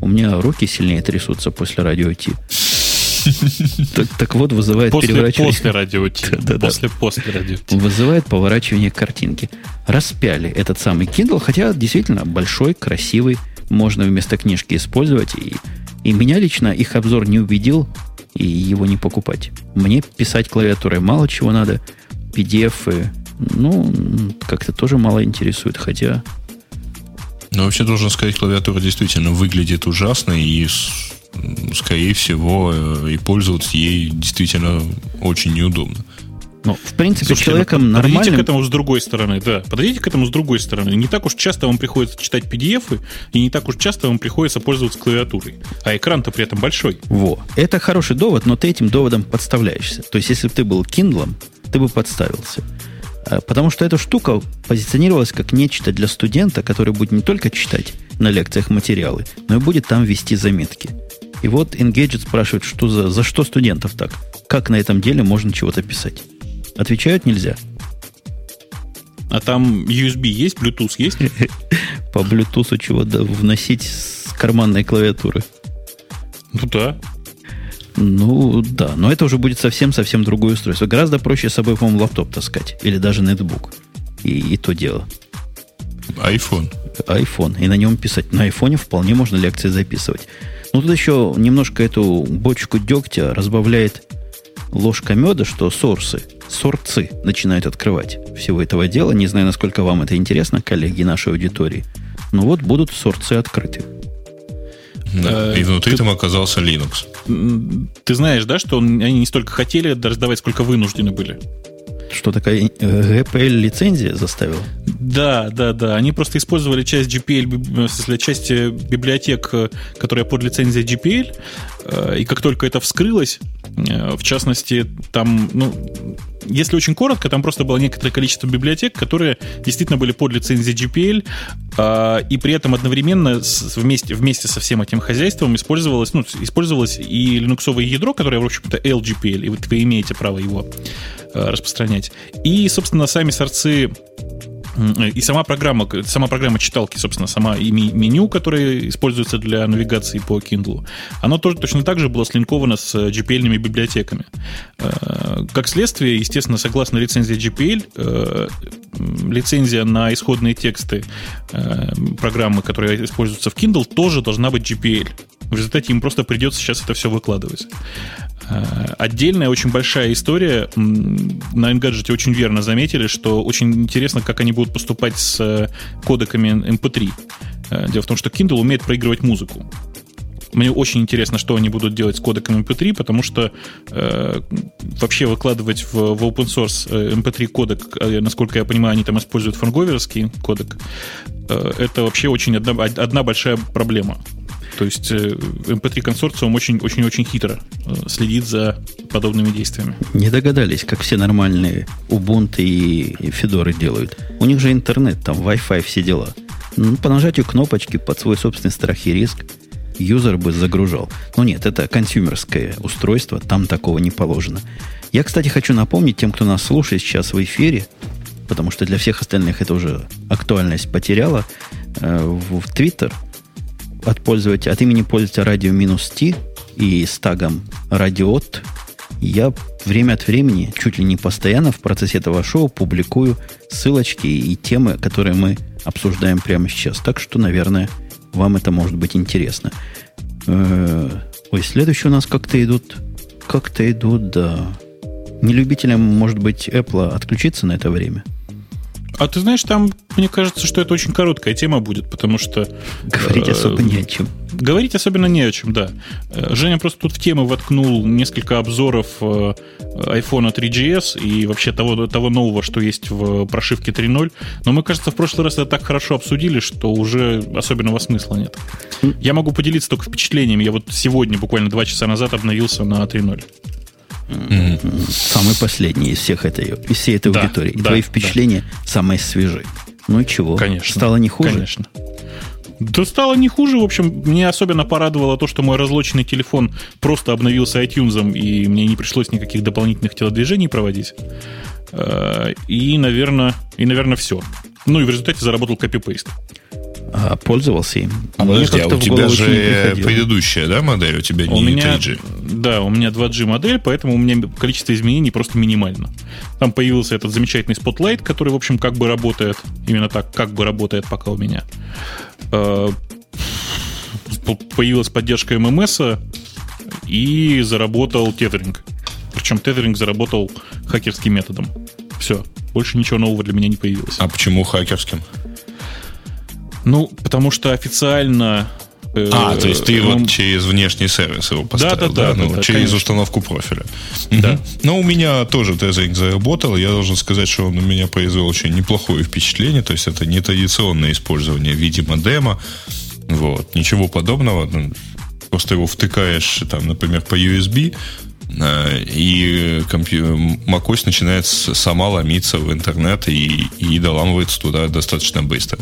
У меня руки сильнее трясутся после радио Ти. Так, так вот, вызывает после, переворачивание. После радио Ти. <laughs> Да, да, после, после радио Ти. Вызывает поворачивание картинки. Распяли этот самый Kindle, хотя действительно большой, красивый, можно вместо книжки использовать. И, и меня лично их обзор не убедил, и его не покупать. Мне писать клавиатурой мало чего надо. PDF ну, как-то тоже мало интересует, хотя... Ну, вообще, должен сказать, клавиатура действительно выглядит ужасно, и, скорее всего, э, и пользоваться ей действительно очень неудобно. Ну, в принципе, Слушайте, человеком ну, нормальным... Подойдите к этому с другой стороны, да. Подойдите к этому с другой стороны. Не так уж часто вам приходится читать PDF, и не так уж часто вам приходится пользоваться клавиатурой. А экран-то при этом большой. Во. Это хороший довод, но ты этим доводом подставляешься. То есть, если бы ты был Kindle, ты бы подставился. А, потому что эта штука позиционировалась как нечто для студента, который будет не только читать на лекциях материалы, но и будет там вести заметки. И вот Engadget спрашивает, что за, за что студентов так? Как на этом деле можно чего-то писать? Отвечают нельзя. А там USB есть, Bluetooth есть? <laughs> По Bluetooth чего-то вносить с карманной клавиатуры. Ну да. Ну, да, но это уже будет совсем-совсем другое устройство. Гораздо проще с собой, по-моему, лаптоп таскать. Или даже нетбук. И, и то дело. iPhone. iPhone. И на нем писать. На айфоне вполне можно лекции записывать. Ну, тут еще немножко эту бочку дегтя разбавляет ложка меда, что сорсы, сорцы начинают открывать всего этого дела. Не знаю, насколько вам это интересно, коллеги нашей аудитории. Но вот будут сорцы открыты. Да. И внутри ты, там оказался Linux. Ты знаешь, да, что они не столько хотели раздавать, сколько вынуждены были. Что такая э, GPL-лицензия заставила? Да, да, да. Они просто использовали часть GPL, в смысле, часть э, библиотек, э, которая под лицензией GPL, и как только это вскрылось, в частности, там, ну, если очень коротко, там просто было некоторое количество библиотек, которые действительно были под лицензией GPL, а, и при этом одновременно вместе, вместе со всем этим хозяйством использовалось, ну, использовалось и линуксовое ядро, которое, в общем-то, LGPL, и вот вы имеете право его а, распространять. И, собственно, сами сорцы и сама программа, сама программа читалки, собственно, сама и меню, которое используется для навигации по Kindle, оно тоже точно так же было слинковано с GPL-ными библиотеками. Э, как следствие, естественно, согласно лицензии GPL, э, лицензия на исходные тексты э, программы, которые используются в Kindle, тоже должна быть GPL. В результате им просто придется сейчас это все выкладывать. Э, отдельная очень большая история. На Engadget очень верно заметили, что очень интересно, как они будут поступать с э, кодеками MP3. Э, дело в том, что Kindle умеет проигрывать музыку. Мне очень интересно, что они будут делать с кодеком MP3, потому что э, вообще выкладывать в, в open source MP3 кодек, насколько я понимаю, они там используют фанговерский кодек, э, это вообще очень одна, одна большая проблема. То есть MP3 э, консорциум очень-очень-очень хитро э, следит за подобными действиями. Не догадались, как все нормальные Ubuntu и Федоры делают. У них же интернет, там Wi-Fi, все дела. Ну, по нажатию кнопочки под свой собственный страх и риск юзер бы загружал. Но нет, это консюмерское устройство, там такого не положено. Я, кстати, хочу напомнить тем, кто нас слушает сейчас в эфире, потому что для всех остальных это уже актуальность потеряла, э, в Twitter от пользователя, от имени пользователя радио-t и с тагом радиот я время от времени, чуть ли не постоянно в процессе этого шоу публикую ссылочки и темы, которые мы обсуждаем прямо сейчас. Так что, наверное, вам это может быть интересно. Э, ой, следующие у нас как-то идут, как-то идут, да. Не любителям, может быть, Apple отключиться на это время – а ты знаешь, там, мне кажется, что это очень короткая тема будет, потому что... Говорить э, особо не о чем. Говорить особенно не о чем, да. Э, Женя просто тут в тему воткнул несколько обзоров э, iPhone 3GS и вообще того, того нового, что есть в прошивке 3.0. Но мы, кажется, в прошлый раз это так хорошо обсудили, что уже особенного смысла нет. Я могу поделиться только впечатлениями. Я вот сегодня, буквально два часа назад, обновился на 3.0. Mm-hmm. Самый последний из всех этой, из всей этой да, аудитории. И да, твои впечатления да. самые свежие. Ну и чего? Конечно. Стало не хуже? Конечно. Да стало не хуже. В общем, мне особенно порадовало то, что мой разлоченный телефон просто обновился iTunes, и мне не пришлось никаких дополнительных телодвижений проводить. Э, и, наверное, и, наверное, все. Ну и в результате заработал копипейст а, пользовался им. А подожди, а у тебя же предыдущая, да, модель? У тебя не у меня, 3G? Да, у меня 2G модель, поэтому у меня количество изменений просто минимально. Там появился этот замечательный Spotlight, который, в общем, как бы работает, именно так, как бы работает пока у меня. А, появилась поддержка MMS и заработал тethering. Причем тethering заработал хакерским методом. Все, больше ничего нового для меня не появилось. А почему хакерским? Ну, потому что официально э, а, то есть ты вот эм, через внешний сервис его поставил, да? Да, да, ну, да, через конечно. установку профиля. Да. Угу. Но у меня тоже тезинг заработал. Я должен сказать, что он у меня произвел очень неплохое впечатление. То есть это не традиционное использование в виде модема. Вот. Ничего подобного. Ну, просто его втыкаешь, там, например, по USB, Э, и macOS начинает сама ломиться в интернет и, и доламывается туда достаточно быстро.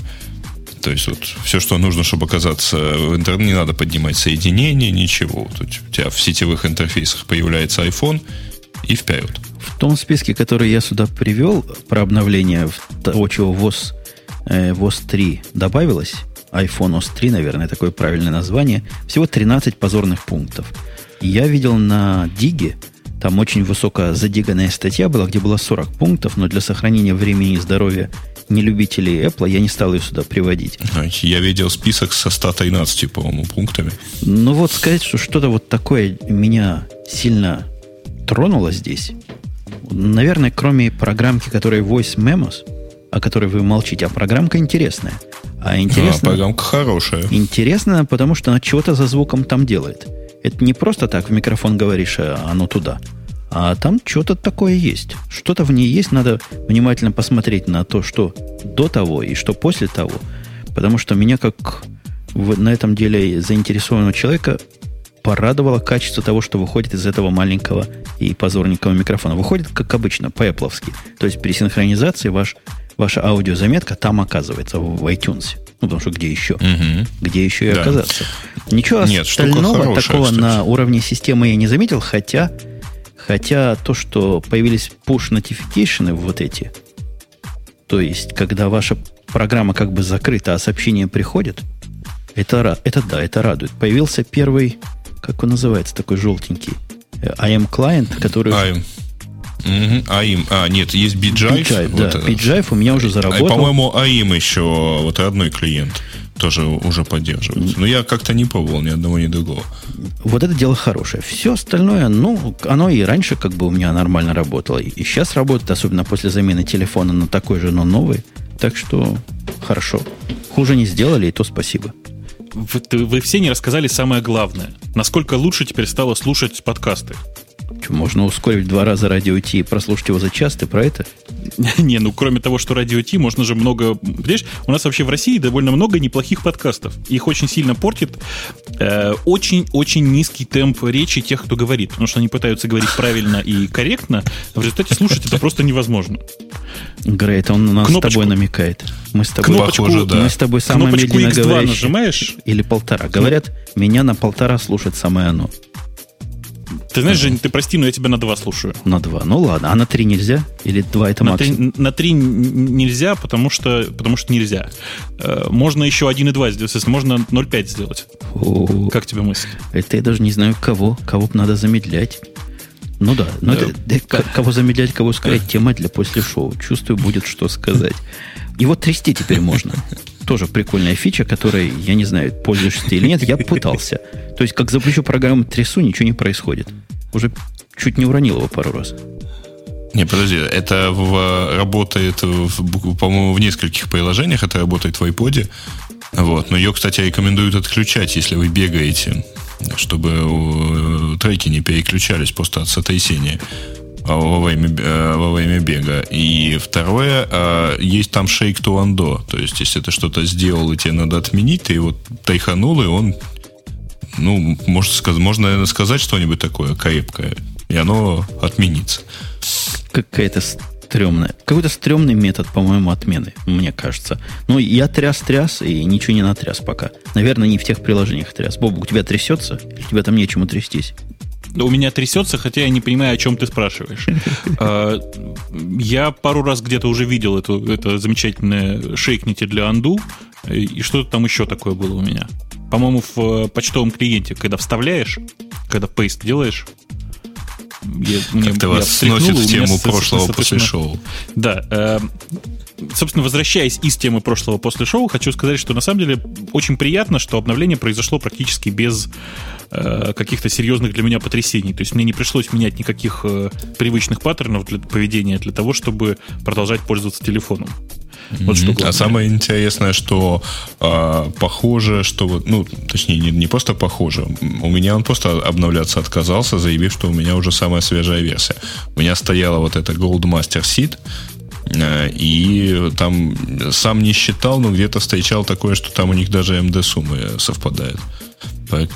То есть вот все, что нужно, чтобы оказаться в интернете, не надо поднимать соединение, ничего. Тут у тебя в сетевых интерфейсах появляется iPhone и вперед. В том списке, который я сюда привел про обновление того, чего ВОЗ, э, ВОЗ 3 добавилось, iPhone OS 3, наверное, такое правильное название, всего 13 позорных пунктов. Я видел на Диге, там очень высокая задиганная статья была, где было 40 пунктов, но для сохранения времени и здоровья нелюбителей Apple, я не стал ее сюда приводить. Я видел список со 113, по-моему, пунктами. Ну вот сказать, что что-то вот такое меня сильно тронуло здесь. Наверное, кроме программки, которая Voice Memos, о которой вы молчите, а программка интересная. А интересно... А, программка хорошая. Интересно, потому что она чего-то за звуком там делает. Это не просто так в микрофон говоришь, а оно туда. А там что-то такое есть. Что-то в ней есть, надо внимательно посмотреть на то, что до того и что после того. Потому что меня, как в, на этом деле заинтересованного человека, порадовало качество того, что выходит из этого маленького и позорненького микрофона. Выходит, как обычно, по-эпловски. То есть при синхронизации ваш, ваша аудиозаметка там оказывается в, в iTunes. Ну, потому что где еще? Угу. Где еще и да. оказаться? Ничего Нет, остального хорошая, такого кстати. на уровне системы я не заметил, хотя Хотя то, что появились push notification вот эти, то есть, когда ваша программа как бы закрыта, а сообщения приходят, это, это да, это радует. Появился первый, как он называется, такой желтенький, IM client, который... IM. Угу. AIM. А, нет, есть BeeJive. BeeJive, вот да. BeeJive у меня уже заработал. А, по-моему, AIM еще вот родной клиент тоже уже поддерживается. Но я как-то не пробовал ни одного, ни другого. Вот это дело хорошее. Все остальное, ну, оно и раньше как бы у меня нормально работало. И сейчас работает, особенно после замены телефона на такой же, но новый. Так что хорошо. Хуже не сделали, и то спасибо. Вы, вы все не рассказали самое главное. Насколько лучше теперь стало слушать подкасты? Можно ускорить два раза радио Ти и прослушать его за час, ты про это? <laughs> Не, ну кроме того, что радио Ти, можно же много... Понимаешь, у нас вообще в России довольно много неплохих подкастов. Их очень сильно портит очень-очень э, низкий темп речи тех, кто говорит. Потому что они пытаются говорить <laughs> правильно и корректно, а в результате слушать это просто невозможно. Грей, это он на нас кнопочку, с тобой намекает. Мы с тобой, кнопочку, Похоже, да. мы с тобой самое медленно X2 говорящие. нажимаешь? Или полтора. Говорят, меня на полтора слушать самое оно. Ты знаешь, Жень, ты прости, но я тебя на два слушаю. На два. Ну ладно. А на три нельзя? Или два это на максимум? Три, на три нельзя, потому что, потому что нельзя. Э, можно еще один и два сделать. Можно 0,5 сделать. О, как тебе мысль? Это я даже не знаю, кого. Кого бы надо замедлять. Ну да, но да. это, кого замедлять, кого ускорять, тема для после шоу. Чувствую, будет что сказать. И вот трясти теперь можно. Тоже прикольная фича, которой, я не знаю, пользуешься ты или нет, я пытался. То есть, как запущу программу трясу, ничего не происходит. Уже чуть не уронил его пару раз. Не, подожди, это в, работает, в, по-моему, в нескольких приложениях, это работает в iPod. Вот. Но ее, кстати, рекомендуют отключать, если вы бегаете, чтобы треки не переключались просто от сотрясения во время, э, во время бега. И второе, э, есть там shake to undo. То есть, если ты что-то сделал, и тебе надо отменить, ты его тайханул, и он, ну, может, можно, наверное, сказать что-нибудь такое крепкое, и оно отменится. Какая-то стрёмная. Какой-то стрёмный метод, по-моему, отмены, мне кажется. Ну, я тряс-тряс, и ничего не натряс пока. Наверное, не в тех приложениях тряс. Боб, у тебя трясется? Или у тебя там нечему трястись? у меня трясется, хотя я не понимаю, о чем ты спрашиваешь. А, я пару раз где-то уже видел эту, это замечательное шейкните для анду, и что-то там еще такое было у меня. По-моему, в почтовом клиенте, когда вставляешь, когда пейст делаешь, я, мне, как-то вас сносит в тему прошлого после шоу. Да. Э, собственно, возвращаясь из темы прошлого после шоу, хочу сказать, что на самом деле очень приятно, что обновление произошло практически без э, каких-то серьезных для меня потрясений. То есть мне не пришлось менять никаких э, привычных паттернов для поведения для того, чтобы продолжать пользоваться телефоном. Вот что а самое интересное, что э, похоже, что вот, ну, точнее, не, не просто похоже. У меня он просто обновляться отказался, заявив, что у меня уже самая свежая версия. У меня стояла вот эта Goldmaster Seed, Э, и там сам не считал, но где-то встречал такое, что там у них даже МД-суммы совпадают.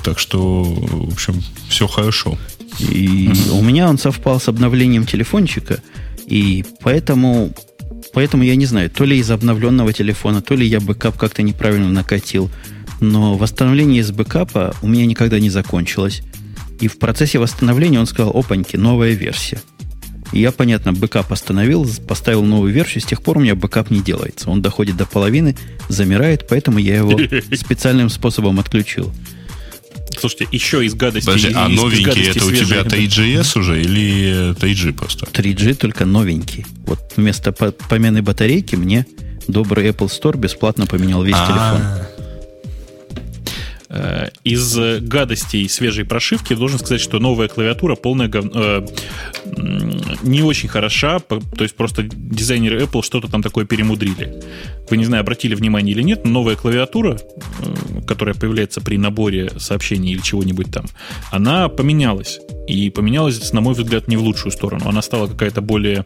Так что, в общем, все хорошо. И у меня он совпал с обновлением телефончика, и поэтому, поэтому я не знаю, то ли из обновленного телефона, то ли я бэкап как-то неправильно накатил, но восстановление из бэкапа у меня никогда не закончилось. И в процессе восстановления он сказал, опаньки, новая версия. И я, понятно, бэкап остановил, поставил новую версию, с тех пор у меня бэкап не делается. Он доходит до половины, замирает, поэтому я его <laughs> специальным способом отключил. Слушайте, еще из гадости... Подожди, а из новенький это у тебя свежие. 3GS уже или 3G просто? 3G только новенький. Вот вместо по- помены батарейки мне добрый Apple Store бесплатно поменял весь телефон. Э, Из гадостей свежей прошивки должен сказать, что новая клавиатура полная гов- э, не очень хороша, то есть просто дизайнеры Apple что-то там такое перемудрили. Вы, не знаю, обратили внимание или нет, но новая клавиатура, э, которая появляется при наборе сообщений или чего-нибудь там, она поменялась. И поменялась, на мой взгляд, не в лучшую сторону. Она стала какая-то более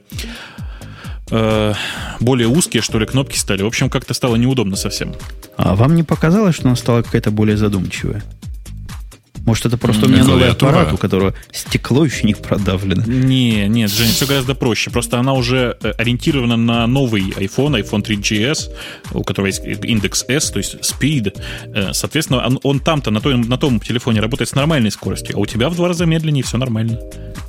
э, более узкие, что ли, кнопки стали. В общем, как-то стало неудобно совсем. А вам не показалось, что она стала какая-то более задумчивая? Может, это просто у меня новый аппарат, у которого стекло еще не продавлено. Не, нет, Женя, все гораздо проще. Просто она уже э, ориентирована на новый iPhone, iPhone 3GS, у которого есть индекс S, то есть Speed. Э, Соответственно, он, он там-то на том, на том телефоне работает с нормальной скоростью, а у тебя в два раза медленнее, все нормально.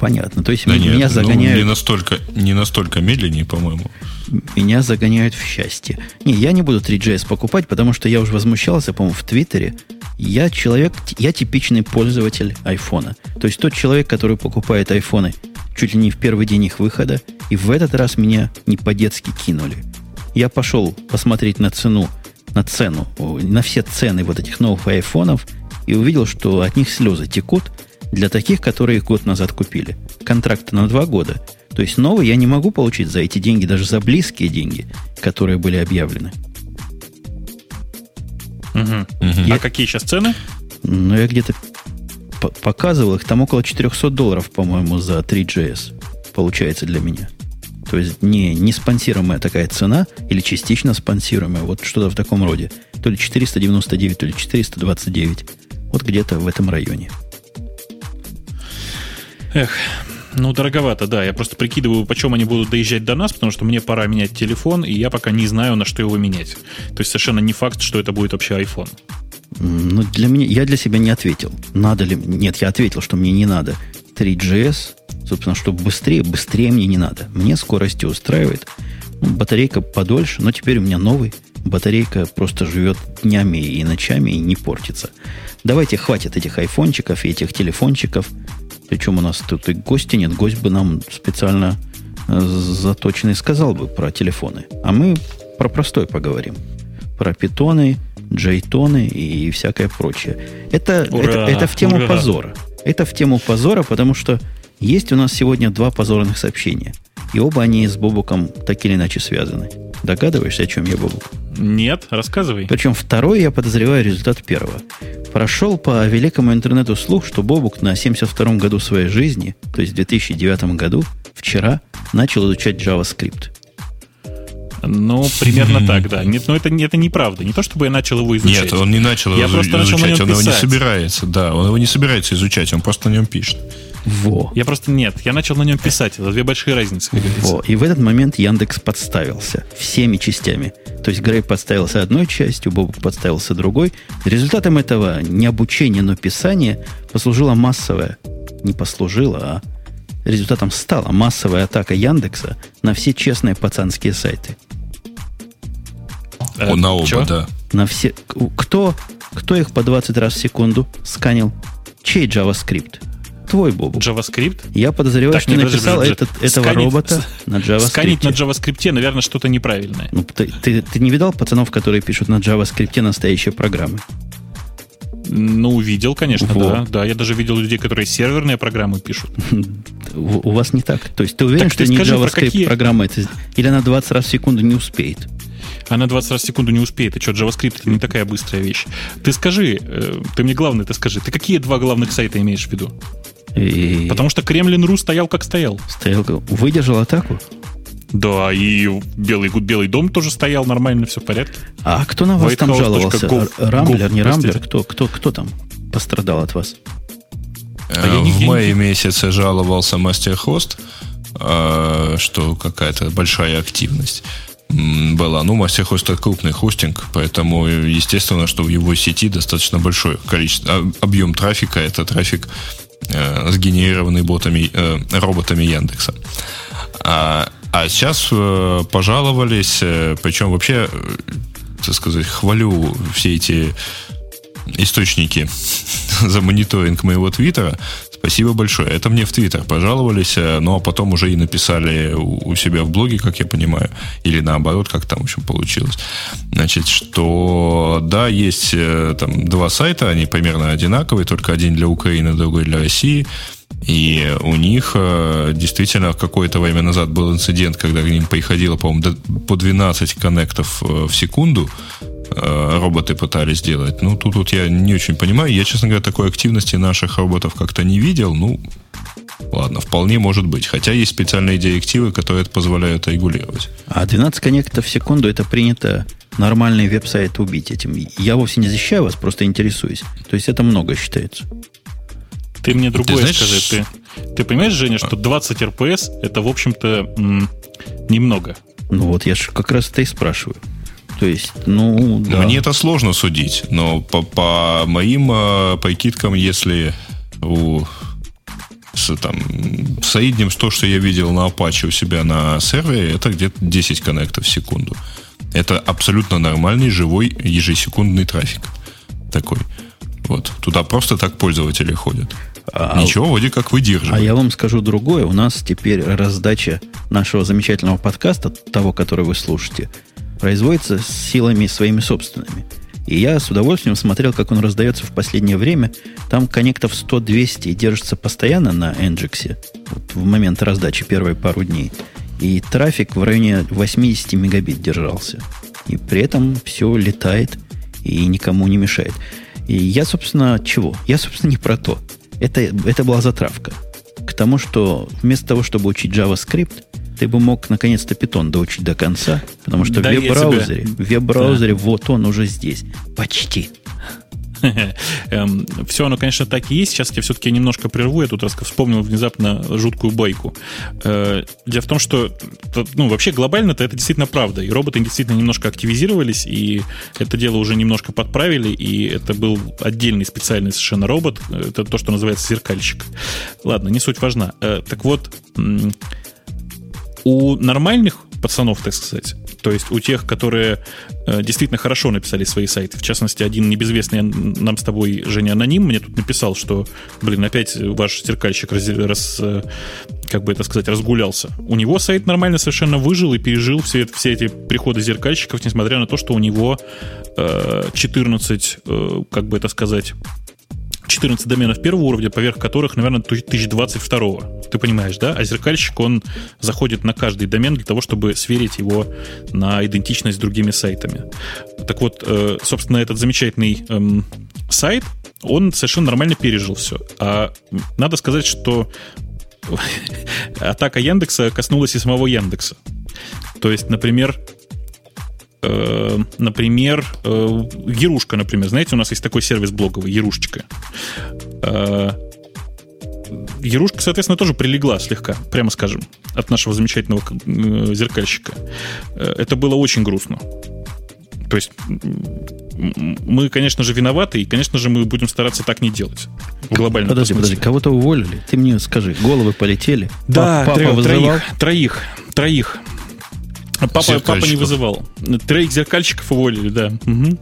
Понятно. То есть да меня нет, ну, загоняют не настолько, не настолько медленнее, по-моему. меня загоняют в счастье. Не, я не буду 3GS покупать, потому что я уже возмущался, по-моему, в Твиттере. Я человек, я типичный пользователь айфона. То есть тот человек, который покупает айфоны чуть ли не в первый день их выхода, и в этот раз меня не по-детски кинули. Я пошел посмотреть на цену, на цену, на все цены вот этих новых айфонов, и увидел, что от них слезы текут для таких, которые их год назад купили. Контракт на два года. То есть новый я не могу получить за эти деньги, даже за близкие деньги, которые были объявлены. Мгм. Я- А какие сейчас цены? Но я где-то по- показывал их, там около 400 долларов, по-моему, за 3GS получается для меня. То есть не, не спонсируемая такая цена или частично спонсируемая, вот что-то в таком роде. То ли 499, то ли 429. Вот где-то в этом районе. Эх, ну, дороговато, да. Я просто прикидываю, почем они будут доезжать до нас, потому что мне пора менять телефон, и я пока не знаю, на что его менять. То есть совершенно не факт, что это будет вообще iPhone. Ну, для меня, я для себя не ответил. Надо ли... Нет, я ответил, что мне не надо 3GS. Собственно, чтобы быстрее, быстрее мне не надо. Мне скорости устраивает. Ну, батарейка подольше, но теперь у меня новый. Батарейка просто живет днями и ночами и не портится. Давайте хватит этих айфончиков и этих телефончиков. Причем у нас тут и гости нет. Гость бы нам специально э, заточенный сказал бы про телефоны. А мы про простой поговорим. Про питоны, джейтоны и всякое прочее. Это, Ура! это, это в тему Ура! позора. Это в тему позора, потому что есть у нас сегодня два позорных сообщения. И оба они с Бобуком так или иначе связаны. Догадываешься, о чем я, Бобук? Нет, рассказывай. Причем второй, я подозреваю, результат первого. Прошел по великому интернету слух, что Бобук на 72-м году своей жизни, то есть в 2009 году, вчера, начал изучать JavaScript. Ну, примерно так, да. Нет, но это, это неправда. Не то, чтобы я начал его изучать. Нет, он не начал Я его просто начал на изучать, нем он его не собирается. Да, он его не собирается изучать, он просто на нем пишет. Во. Я просто нет, я начал на нем писать. Это две большие разницы, как говорится. Во. И в этот момент Яндекс подставился всеми частями. То есть Грей подставился одной частью, Бобук подставился другой. Результатом этого не обучения, но писания послужила массовая, не послужила, а результатом стала массовая атака Яндекса на все честные пацанские сайты. Э, Он на оба, чё? да. На все... Кто, кто их по 20 раз в секунду сканил? Чей JavaScript? Твой, Бобук. JavaScript? Я подозреваю, Так, что нет, написал подожди, этот, этого Сканить- робота на JavaScript. Сканить на JavaScript, наверное, что-то неправильное. Ну, ты, ты, ты не видал пацанов, которые пишут на JavaScript настоящие программы? Ну, видел, конечно, Во. да. Да, я даже видел людей, которые серверные программы пишут. <laughs> У, вас не так. То есть ты уверен, Так что ты не скажи, про JavaScript какие- программа это... Или она 20 раз в секунду не успеет? Она 20 раз в секунду не успеет. И что, JavaScript это не такая быстрая вещь. Ты скажи, э, ты мне главное, ты скажи, ты какие два главных сайта имеешь в виду? И Потому что Kremlin.ru стоял как стоял. стоял, выдержал атаку? Да, и Белый, Белый дом тоже стоял нормально, все в порядке. А кто на вас там Whitehouse.gov. жаловался? Р- Рамблер, не Простите. Рамблер? Кто, кто, кто там? пострадал от вас? А я в мае месяце жаловался Мастерхост, что какая-то большая активность была. Ну, Masterhost это крупный хостинг, поэтому естественно, что в его сети достаточно большое количество, а, объем трафика, это трафик, э, сгенерированный ботами, э, роботами Яндекса. А, а сейчас э, пожаловались, э, причем вообще, э, так сказать, хвалю все эти источники <laughs> за мониторинг моего твиттера. Спасибо большое. Это мне в Твиттер пожаловались, э, а потом уже и написали у себя в блоге, как я понимаю, или наоборот, как там в общем получилось. Значит, что да, есть э, там два сайта, они примерно одинаковые, только один для Украины, другой для России. И у них э, действительно какое-то время назад был инцидент, когда к ним приходило, по-моему, по 12 коннектов в секунду Э, роботы пытались сделать. Ну, тут вот я не очень понимаю. Я, честно говоря, такой активности наших роботов как-то не видел. Ну, ладно, вполне может быть. Хотя есть специальные директивы, которые это позволяют регулировать. А 12 коннектов в секунду это принято нормальный веб-сайт убить этим. Я вовсе не защищаю вас, просто интересуюсь. То есть это много считается. Ты мне другое ты знаешь... скажи. Ты, ты понимаешь, Женя, что 20 РПС это, в общем-то, м- немного? Ну вот я же как раз это и спрашиваю. То есть, ну, да. Мне это сложно судить, но по, по моим э, прикидкам, если у с, там, в среднем то, что я видел на Apache у себя на сервере, это где-то 10 коннектов в секунду. Это абсолютно нормальный, живой, ежесекундный трафик. Такой. Вот. Туда просто так пользователи ходят. А, Ничего вроде как выдерживает. А я вам скажу другое. У нас теперь раздача нашего замечательного подкаста, того, который вы слушаете, производится силами своими собственными. И я с удовольствием смотрел, как он раздается в последнее время. Там коннектов 100-200 и держится постоянно на Nginx вот в момент раздачи первые пару дней. И трафик в районе 80 мегабит держался. И при этом все летает и никому не мешает. И я, собственно, чего? Я, собственно, не про то. Это, это была затравка. К тому, что вместо того, чтобы учить JavaScript, ты бы мог наконец-то питон доучить до конца, потому что да в веб-браузере, в веб-браузере да. вот он уже здесь. Почти. <laughs> Эм, все оно, конечно, так и есть. Сейчас я все-таки немножко прерву. Я тут раз вспомнил внезапно жуткую байку. Э, дело в том, что ну, вообще глобально-то это действительно правда. И роботы действительно немножко активизировались, и это дело уже немножко подправили, и это был отдельный специальный совершенно робот. Это то, что называется зеркальщик. Ладно, не суть важна. Э, так вот, у нормальных пацанов, так сказать, то есть у тех, которые э, действительно хорошо написали свои сайты. В частности, один небезвестный нам с тобой, Женя, аноним, мне тут написал, что, блин, опять ваш зеркальщик раз, раз, э, как бы это сказать, разгулялся. У него сайт нормально совершенно выжил и пережил все, все эти приходы зеркальщиков, несмотря на то, что у него э, 14, э, как бы это сказать, 14 доменов первого уровня, поверх которых, наверное, 1022. Ты понимаешь, да? А зеркальщик, он заходит на каждый домен для того, чтобы сверить его на идентичность с другими сайтами. Так вот, э, собственно, этот замечательный эм, сайт, он совершенно нормально пережил все. А надо сказать, что <laughs> атака Яндекса коснулась и самого Яндекса. То есть, например, например, э, Ерушка, например. Знаете, у нас есть такой сервис блоговый, Ерушечка. Э, Ерушка, соответственно, тоже прилегла слегка, прямо скажем, от нашего замечательного зеркальщика. Это было очень грустно. То есть мы, конечно же, виноваты, и, конечно же, мы будем стараться так не делать. Глобально. Подожди, подожди, кого-то уволили? Ты мне скажи, головы полетели? Да, Папа троих, вызывал? троих, троих. Папа, папа не вызывал. Троих зеркальщиков уволили, да. Угу.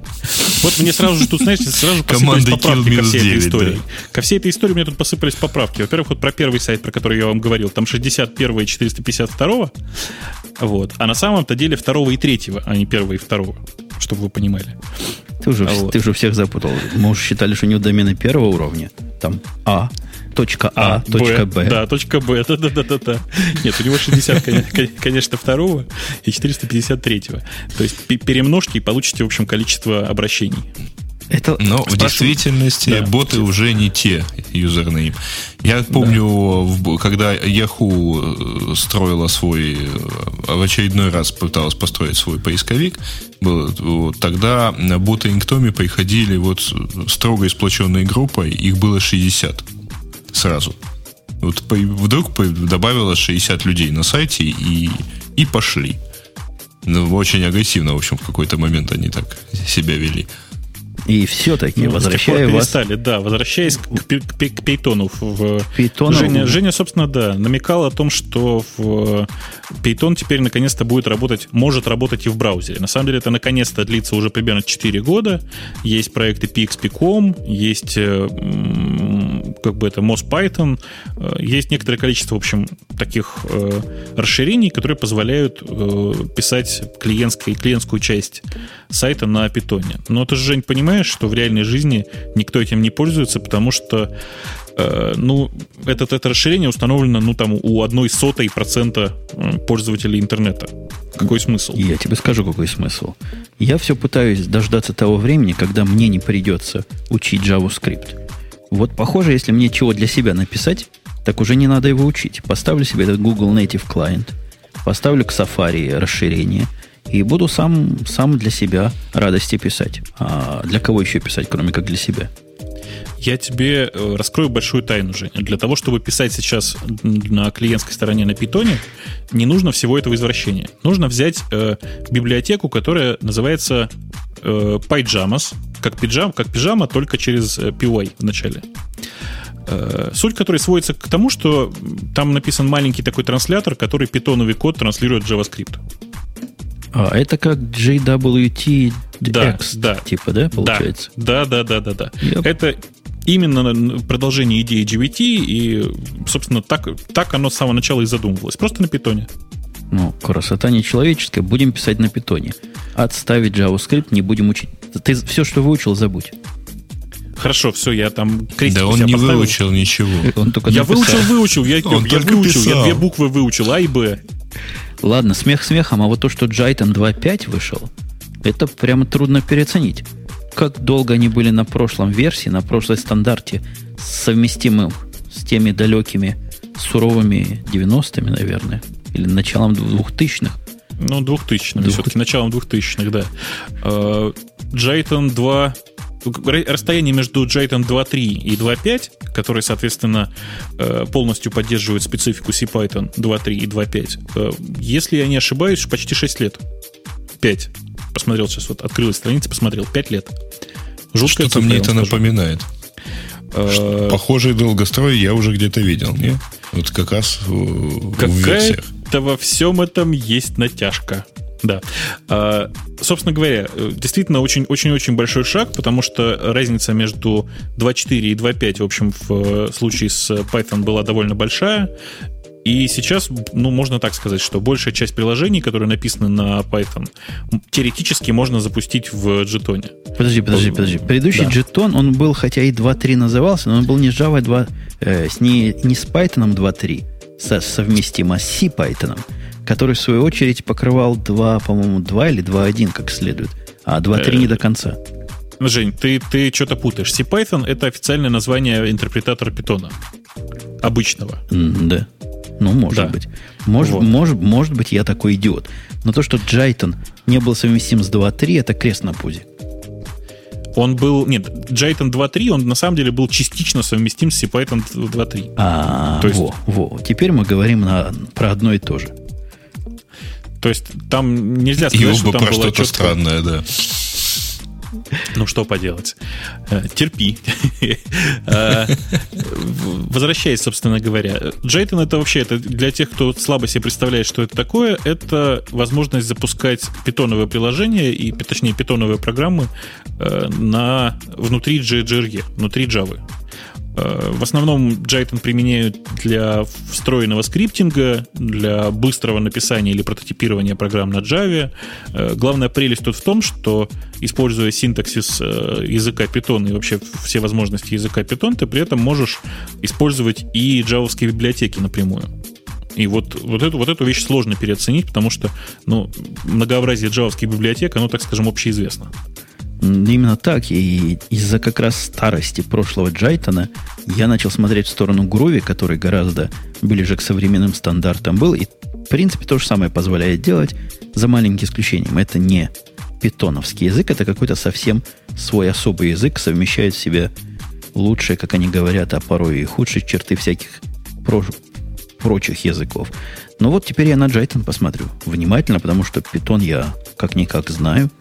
Вот мне сразу же тут, знаешь, сразу посыпались поправки ко всей 9, этой истории. Да. Ко всей этой истории мне тут посыпались поправки. Во-первых, вот про первый сайт, про который я вам говорил, там 61 и 452. Вот. А на самом-то деле второго и третьего, а не первого и второго, чтобы вы понимали. Ты уже, а вот. ты уже всех запутал. Мы уже считали, что у него домены первого уровня. Там А, точка А, а точка Б. Да, точка Б, да, да, да, да, да. Нет, у него 60, конечно, второго и 453. То есть перемножьте и получите, в общем, количество обращений. Это Но в действительности да. боты уже не те юзернейм. Я помню, да. когда Yahoo э, строила свой, э, в очередной раз пыталась построить свой поисковик, вот, тогда боты Инктоми приходили вот строго сплоченной группой, их было 60 сразу. Вот вдруг добавилось 60 людей на сайте и, и пошли. Ну, очень агрессивно, в общем, в какой-то момент они так себя вели. И все-таки, ну, возвращая вас... Перестали, да, возвращаясь к, к, к Пейтону. В... Пейтону... Женя, Женя, собственно, да, намекал о том, что в Python теперь наконец-то будет работать, может работать и в браузере. На самом деле это наконец-то длится уже примерно 4 года. Есть проекты PXP.com, есть э, как бы это Moz Python, э, есть некоторое количество, в общем, таких э, расширений, которые позволяют писать клиентской, клиентскую часть сайта на питоне. Но ты же, Жень, понимаешь, что в реальной жизни никто этим не пользуется, потому что Э, ну, это, это расширение установлено, ну, там, у одной сотой процента э, пользователей интернета. Какой смысл? Я тебе скажу, какой смысл. Я все пытаюсь дождаться того времени, когда мне не придется учить JavaScript. Вот, похоже, если мне чего для себя написать, так уже не надо его учить. Поставлю себе этот Google Native Client, поставлю к Safari расширение и буду сам, сам для себя радости писать. А для кого еще писать, кроме как для себя? я тебе э, раскрою большую тайну, Женя. Для того, чтобы писать сейчас на клиентской стороне на питоне, не нужно всего этого извращения. Нужно взять э, библиотеку, которая называется э, PyJamas, как, пиджам, как пижама, только через э, PY в начале. Э, суть которой сводится к тому, что там написан маленький такой транслятор, который питоновый код транслирует JavaScript. А, это как JWT да, X, да. типа, да, получается? Да, да, да, да, да. да. Это именно продолжение идеи GVT, и, собственно, так, так оно с самого начала и задумывалось. Просто на питоне. Ну, красота не человеческая. Будем писать на питоне. Отставить JavaScript не будем учить. Ты все, что выучил, забудь. Хорошо, все, я там крестик Да он не поставил. выучил ничего. Он только я написал. выучил, выучил, я, он я выучил, писал. я две буквы выучил, А и Б. Ладно, смех смехом, а вот то, что Jython 2.5 вышел, это прямо трудно переоценить как долго они были на прошлом версии, на прошлой стандарте, совместимым с теми далекими суровыми 90-ми, наверное, или началом 2000-х. Ну, 2000-х, 2000 все-таки началом 2000-х, да. Э, 2 расстояние между Jython 2.3 и 2.5, который, соответственно, э, полностью поддерживает специфику CPython 2.3 и 2.5, э, если я не ошибаюсь, почти 6 лет. 5 посмотрел сейчас, вот открылась страница, посмотрел, 5 лет. Жуткая Что-то мне это скажу. напоминает. Э, Похожий долгострой я уже где-то видел, не? Вот как раз в, в версиях. во всем этом есть натяжка. Да. А, собственно говоря, действительно очень-очень-очень большой шаг, потому что разница между 2.4 и 2.5, в общем, в случае с Python была довольно большая. И сейчас, ну, можно так сказать, что большая часть приложений, которые написаны на Python, теоретически можно запустить в джетоне. Подожди, подожди, подожди. Предыдущий да. джетон, он был, хотя и 2.3 назывался, но он был не с Java 2, э, с не, не с Python 2.3 со, совместимо, а с C Python, который, в свою очередь, покрывал 2, по-моему, 2 или 2.1, как следует, а 2.3 не до конца. Жень, ты, ты что-то путаешь. CPython — это официальное название интерпретатора питона. Обычного. Mm, да. Ну, может да. быть. Может, вот. может, может быть, я такой идиот. Но то, что Джайтон не был совместим с 2.3, это крест на пузе. Он был... Нет, Jython 2.3, он на самом деле был частично совместим с CPython 2.3. А, то есть, во, во. Теперь мы говорим на, про одно и то же. То есть там нельзя сказать, и что там про что-то странное, да. Ну, что поделать. Э, терпи. <laughs> Э, возвращаясь, собственно говоря. Jython это вообще, это для тех, кто слабо себе представляет, что это такое, это возможность запускать питоновое приложение, и, точнее, питоновые программы э, на, внутри JRE, внутри Java. Э, в основном Jython применяют для встроенного скриптинга, для быстрого написания или прототипирования программ на Java. Э, главная прелесть тут в том, что, используя синтаксис э, языка Python и вообще все возможности языка Python, ты при этом можешь использовать и джавовские библиотеки напрямую. И вот, вот, эту, вот эту вещь сложно переоценить, потому что ну, многообразие джавовских библиотек, оно, так скажем, общеизвестно. Именно так. И из-за как раз старости прошлого Джайтона я начал смотреть в сторону Груви, который гораздо ближе к современным стандартам был. И, в принципе, то же самое позволяет делать, за маленьким исключением. Это не питоновский язык, это какой-то совсем свой особый язык, совмещает в себе лучшие, как они говорят, а порой и худшие черты всяких про прочих языков. Но вот теперь я на Джайтон посмотрю внимательно, потому что питон я как-никак знаю –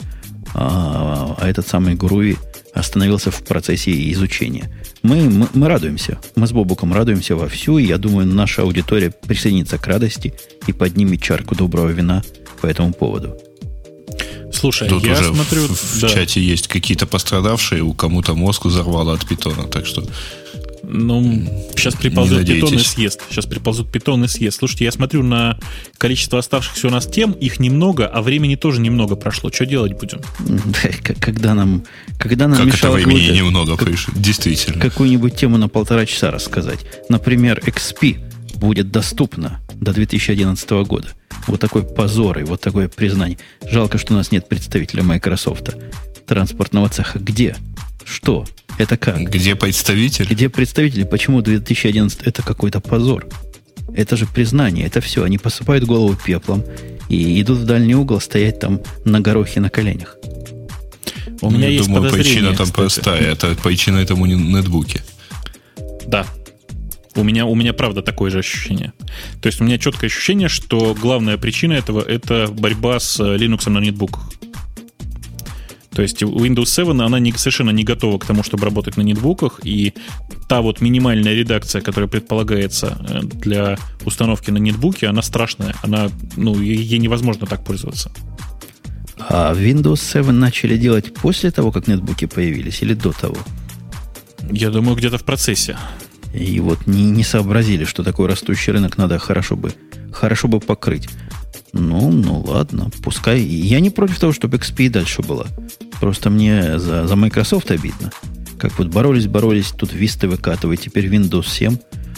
а, а этот самый Груви остановился в процессе изучения. Мы, мы, мы радуемся. Мы с Бобуком радуемся вовсю, и я думаю, наша аудитория присоединится к радости и поднимет чарку доброго вина по этому поводу. Слушай, Тут я уже смотрю... В, в да. чате есть какие-то пострадавшие, у кому-то мозг взорвало от питона, так что ну, сейчас приползет питон и съест. Сейчас приползут питон и съест. Слушайте, я смотрю на количество оставшихся у нас тем, их немного, а времени тоже немного прошло. Что делать будем? Когда нам, когда нам как мешало это времени немного как, пришло? Действительно. Какую-нибудь тему на полтора часа рассказать. Например, XP будет доступна до 2011 года. Вот такой позор и вот такое признание. Жалко, что у нас нет представителя Microsoft транспортного цеха. Где? Что? Это как? Где представитель? Где представители? Почему 2011 это какой-то позор? Это же признание, это все. Они посыпают голову пеплом и идут в дальний угол стоять там на горохе на коленях. У меня Я есть думаю, причина там кстати. простая. Это причина этому нетбуке. Да. У меня, у меня правда такое же ощущение. То есть у меня четкое ощущение, что главная причина этого это борьба с Linux на нетбуках. То есть Windows 7, она не, совершенно не готова к тому, чтобы работать на нетбуках, и та вот минимальная редакция, которая предполагается э, для установки на нетбуке, она страшная. Она, ну, ей невозможно так пользоваться. А Windows 7 начали делать после того, как нетбуки появились, или до того? Я думаю, где-то в процессе. И вот не, не сообразили, что такой растущий рынок надо хорошо бы, хорошо бы покрыть. Ну, ну ладно, пускай. Я не против того, чтобы XP дальше была. Просто мне за, за Microsoft обидно. Как вот боролись, боролись, тут Vista выкатывает, теперь Windows 7,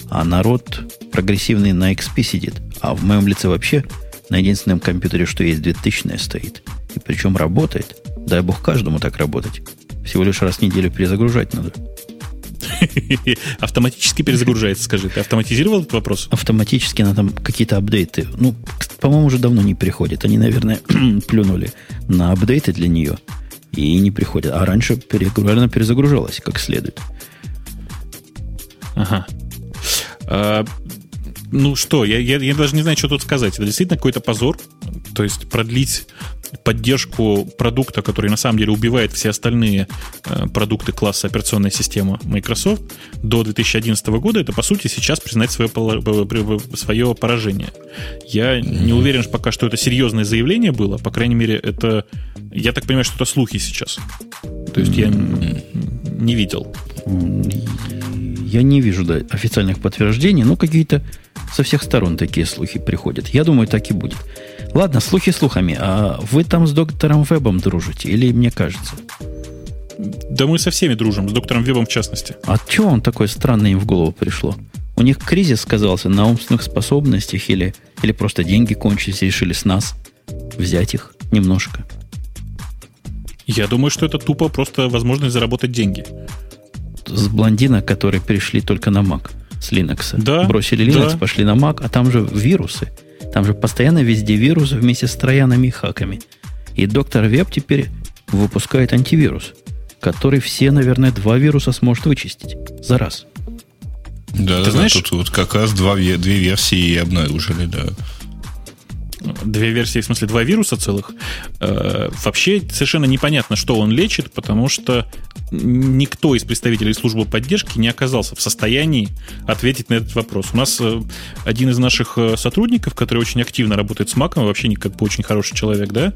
а народ прогрессивный на XP сидит. А в моем лице вообще на единственном компьютере, что есть 2000 стоит. И причем работает. Дай бог каждому так работать. Всего лишь раз в неделю перезагружать надо. <laughs> Автоматически перезагружается, скажи. Ты автоматизировал этот вопрос? Автоматически на там какие-то апдейты. Ну, по-моему, уже давно не приходят. Они, наверное, <clears throat> плюнули на апдейты для нее и не приходят. А раньше регулярно перезагружалась как следует. Ага. А, ну что, я, я, я даже не знаю, что тут сказать. Это действительно какой-то позор. То есть продлить поддержку продукта, который на самом деле убивает все остальные э, продукты класса операционной системы Microsoft до 2011 года, это, по сути, сейчас признать свое, свое поражение. Я не уверен пока, что это серьезное заявление было. По крайней мере, это... Я так понимаю, что это слухи сейчас. То есть я не видел. Я не вижу да, официальных подтверждений, но какие-то со всех сторон такие слухи приходят. Я думаю, так и будет. Ладно, слухи слухами. А вы там с доктором Вебом дружите? Или мне кажется? Да мы со всеми дружим, с доктором Вебом в частности. А чего он такой странный им в голову пришло? У них кризис сказался на умственных способностях или, или просто деньги кончились и решили с нас взять их немножко? Я думаю, что это тупо просто возможность заработать деньги. С блондина, которые пришли только на Mac с Linux. Да, Бросили Linux, да. пошли на Mac, а там же вирусы. Там же постоянно везде вирусы вместе с троянами и хаками. И доктор Веб теперь выпускает антивирус, который все, наверное, два вируса сможет вычистить за раз. Да, Ты да, знаешь, тут вот как раз два, две версии обнаружили, да. Две версии, в смысле, два вируса целых. Э, вообще совершенно непонятно, что он лечит, потому что никто из представителей службы поддержки не оказался в состоянии ответить на этот вопрос. У нас э, один из наших э, сотрудников, который очень активно работает с Маком, вообще как бы очень хороший человек, да,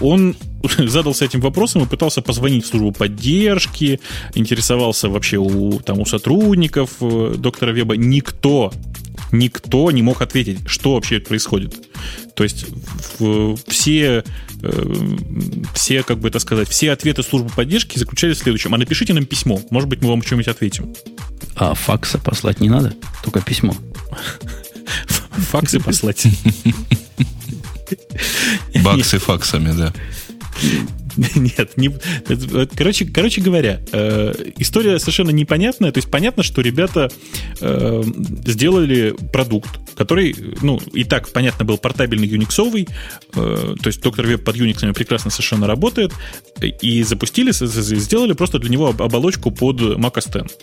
он <laughs> задался этим вопросом и пытался позвонить в службу поддержки, интересовался вообще у, там, у сотрудников доктора Веба. Никто никто не мог ответить, что вообще происходит. То есть все, э, все, как бы это сказать, все ответы службы поддержки заключались в следующем. А напишите нам письмо, может быть, мы вам что-нибудь ответим. А факса послать не надо, только письмо. Факсы послать. Баксы факсами, да. <laughs> Нет, не, короче, короче говоря, э, история совершенно непонятная. То есть понятно, что ребята э, сделали продукт, который, ну, и так, понятно, был портабельный юниксовый, э, то есть доктор веб под Unix прекрасно совершенно работает, и запустили, сделали просто для него оболочку под Mac OS X.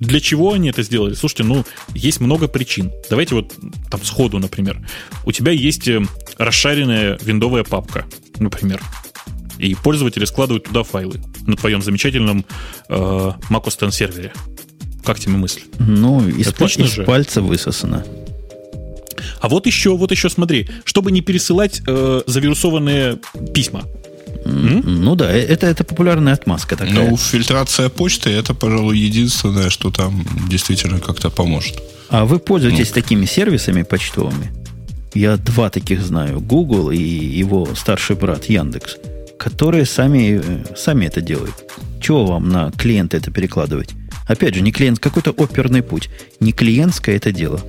Для чего они это сделали? Слушайте, ну, есть много причин. Давайте вот там сходу, например. У тебя есть э, расшаренная виндовая папка, например. И пользователи складывают туда файлы на твоем замечательном э, macOS X сервере. Как тебе мысль? Ну, из, па- из пальца высосано. А вот еще, вот еще смотри, чтобы не пересылать э, завирусованные письма. Ну да, э, это, это популярная отмазка такая. Ну, фильтрация почты это, пожалуй, единственное, что там действительно как-то поможет. А вы пользуетесь ну. такими сервисами почтовыми? Я два таких знаю. Google и его старший брат Яндекс, которые сами, э, сами это делают. Чего вам на клиента это перекладывать? Опять же, не клиент, какой-то оперный путь. Не клиентское это дело.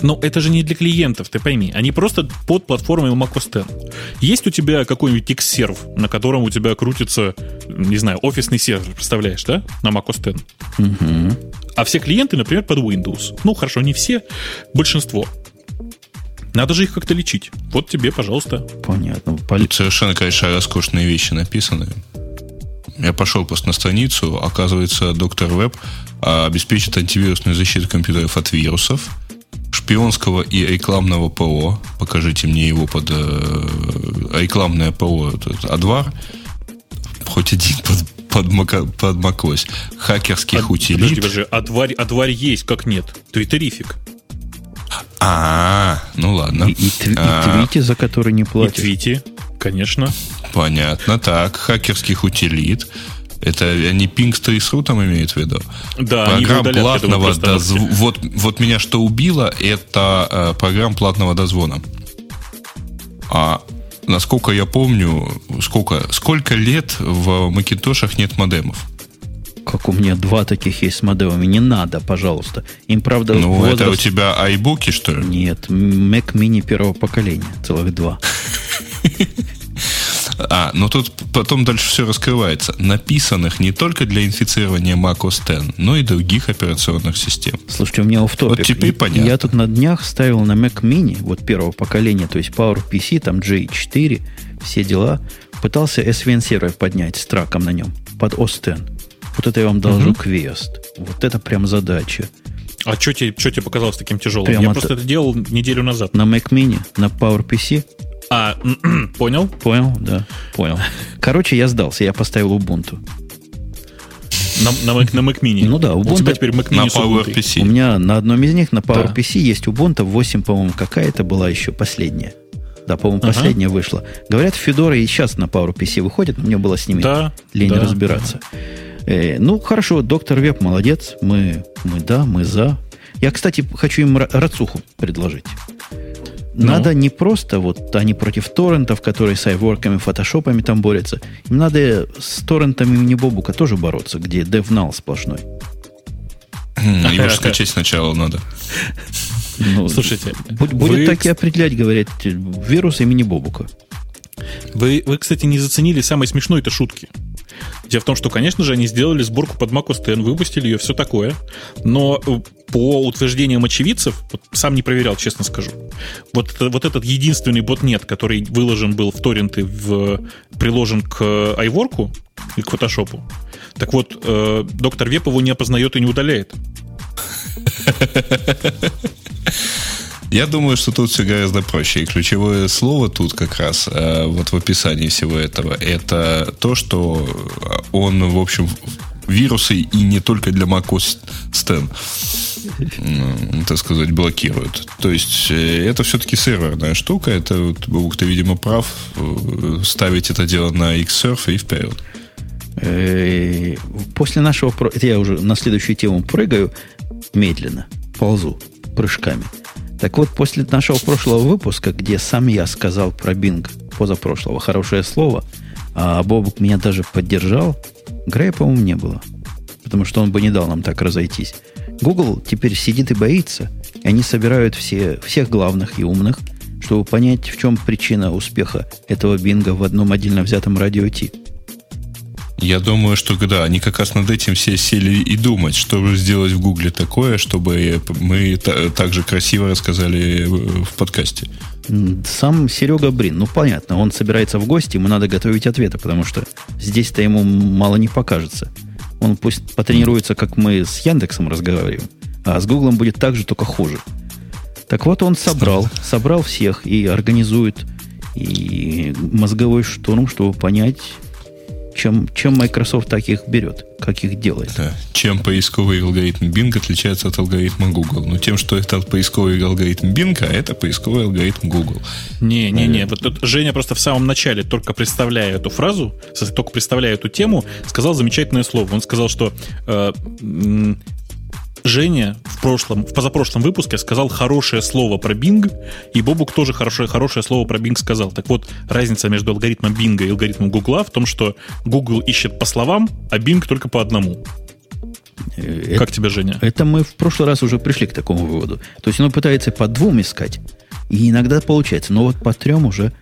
Но это же не для клиентов, ты пойми. Они просто под платформой macOS X. Есть у тебя какой-нибудь X-серв, на котором у тебя крутится, не знаю, офисный сервер, представляешь, да? На macOS X. Угу. А все клиенты, например, под Windows. Ну, хорошо, не все, большинство. Надо же их как-то лечить. Вот тебе, пожалуйста. Понятно. Тут совершенно, конечно, роскошные вещи написаны. Я пошел просто на страницу, оказывается, доктор Веб а, обеспечит антивирусную защиту компьютеров от вирусов, шпионского и рекламного ПО. Покажите мне его под э, рекламное ПО. Адвар. Хоть один под, под, мака, под macOS. Хакерских а, утилит. Подожди, подожди. Адварь, адварь есть, как нет? Твиттерифик. А, ну ладно. И, и, тв, а, и твити, за который не платят. И твити, конечно. Понятно. Так, хакерских утилит. Это они Ping Trace там имеют в виду? Да, программ платного дозв... вот, вот меня что убило, это э, программ платного дозвона. А насколько я помню, сколько, сколько лет в Макинтошах нет модемов? Как у меня два таких есть с модемами. Не надо, пожалуйста. Им, правда, Ну, возраст... это у тебя айбуки, что ли? Нет, Mac Mini первого поколения. Целых два. <laughs> А, но тут потом дальше все раскрывается. Написанных не только для инфицирования macOS X, но и других операционных систем. Слушайте, у меня автопик. Вот теперь понятно. Я тут на днях ставил на Mac Mini, вот первого поколения, то есть PowerPC, там J4, все дела. Пытался SVN сервер поднять с траком на нем под OS X. Вот это я вам должу угу. квест. Вот это прям задача. А что тебе, что тебе показалось таким тяжелым? Прямо я просто это делал неделю назад. На Mac Mini, на PowerPC а, <clears throat> понял? Понял, да, понял. Короче, я сдался, я поставил Ubuntu. На, на, Mac, на Mac Mini. Ну да, Ubuntu. У тебя теперь Mac Mini на PowerPC. У меня на одном из них, на PowerPC, да. есть Ubuntu 8, по-моему, какая-то была еще последняя. Да, по-моему, ага. последняя вышла. Говорят, Федора и сейчас на PowerPC выходит, но мне было с ними да, лень да, разбираться. Да. Э, ну, хорошо, доктор Веб молодец. Мы, мы да, мы за. Я, кстати, хочу им рацуху предложить. Ну. Надо не просто вот они против торрентов, которые с айворками, фотошопами там борются. Им надо с торрентами имени Бобука тоже бороться, где DevNull сплошной. Его же скачать сначала надо. Ну, Слушайте, будет вы... так и определять, говорят, вирус имени Бобука. Вы, вы, кстати, не заценили самой смешной это шутки. Дело в том, что, конечно же, они сделали сборку под Mac OS X, выпустили ее, все такое. Но э, по утверждениям очевидцев, вот сам не проверял, честно скажу, вот, вот этот единственный ботнет, который выложен был в торренты, в, приложен к iWork и к Photoshop, так вот, э, доктор Веб его не опознает и не удаляет. <laughs> Я думаю, что тут все гораздо проще. И ключевое слово тут как раз э, вот в описании всего этого это то, что он, в общем, вирусы и не только для macOS X, так сказать, блокирует. То есть э, это все-таки серверная штука. Это, вот, ты, видимо, прав. Э, ставить это дело на Xsurf и вперед. После нашего... Это я уже на следующую тему прыгаю медленно, ползу прыжками. Так вот, после нашего прошлого выпуска, где сам я сказал про Bing позапрошлого хорошее слово, а Бобук меня даже поддержал, Грея, по-моему, не было. Потому что он бы не дал нам так разойтись. Google теперь сидит и боится, и они собирают все, всех главных и умных, чтобы понять, в чем причина успеха этого бинга в одном отдельно взятом радио Ти. Я думаю, что да, они как раз над этим все сели и думать, что же сделать в Гугле такое, чтобы мы так же красиво рассказали в подкасте. Сам Серега Брин, ну понятно, он собирается в гости, ему надо готовить ответы, потому что здесь-то ему мало не покажется. Он пусть потренируется, как мы с Яндексом разговариваем, а с Гуглом будет так же, только хуже. Так вот, он собрал, <laughs> собрал всех и организует и мозговой штурм, чтобы понять, чем, чем Microsoft таких берет, как их делает. Да. Чем поисковый алгоритм Bing отличается от алгоритма Google? Ну, тем, что это поисковый алгоритм Bing, а это поисковый алгоритм Google. Не-не-не, вот тут Женя просто в самом начале, только представляя эту фразу, только представляя эту тему, сказал замечательное слово. Он сказал, что э, Женя в прошлом, в позапрошлом выпуске сказал хорошее слово про Bing, и Бобук тоже хорошее, хорошее слово про Bing сказал. Так вот, разница между алгоритмом Bing и алгоритмом Google в том, что Google ищет по словам, а Bing только по одному. Это, как тебе, Женя? Это мы в прошлый раз уже пришли к такому выводу. То есть он пытается по двум искать, и иногда получается, но вот по трем уже,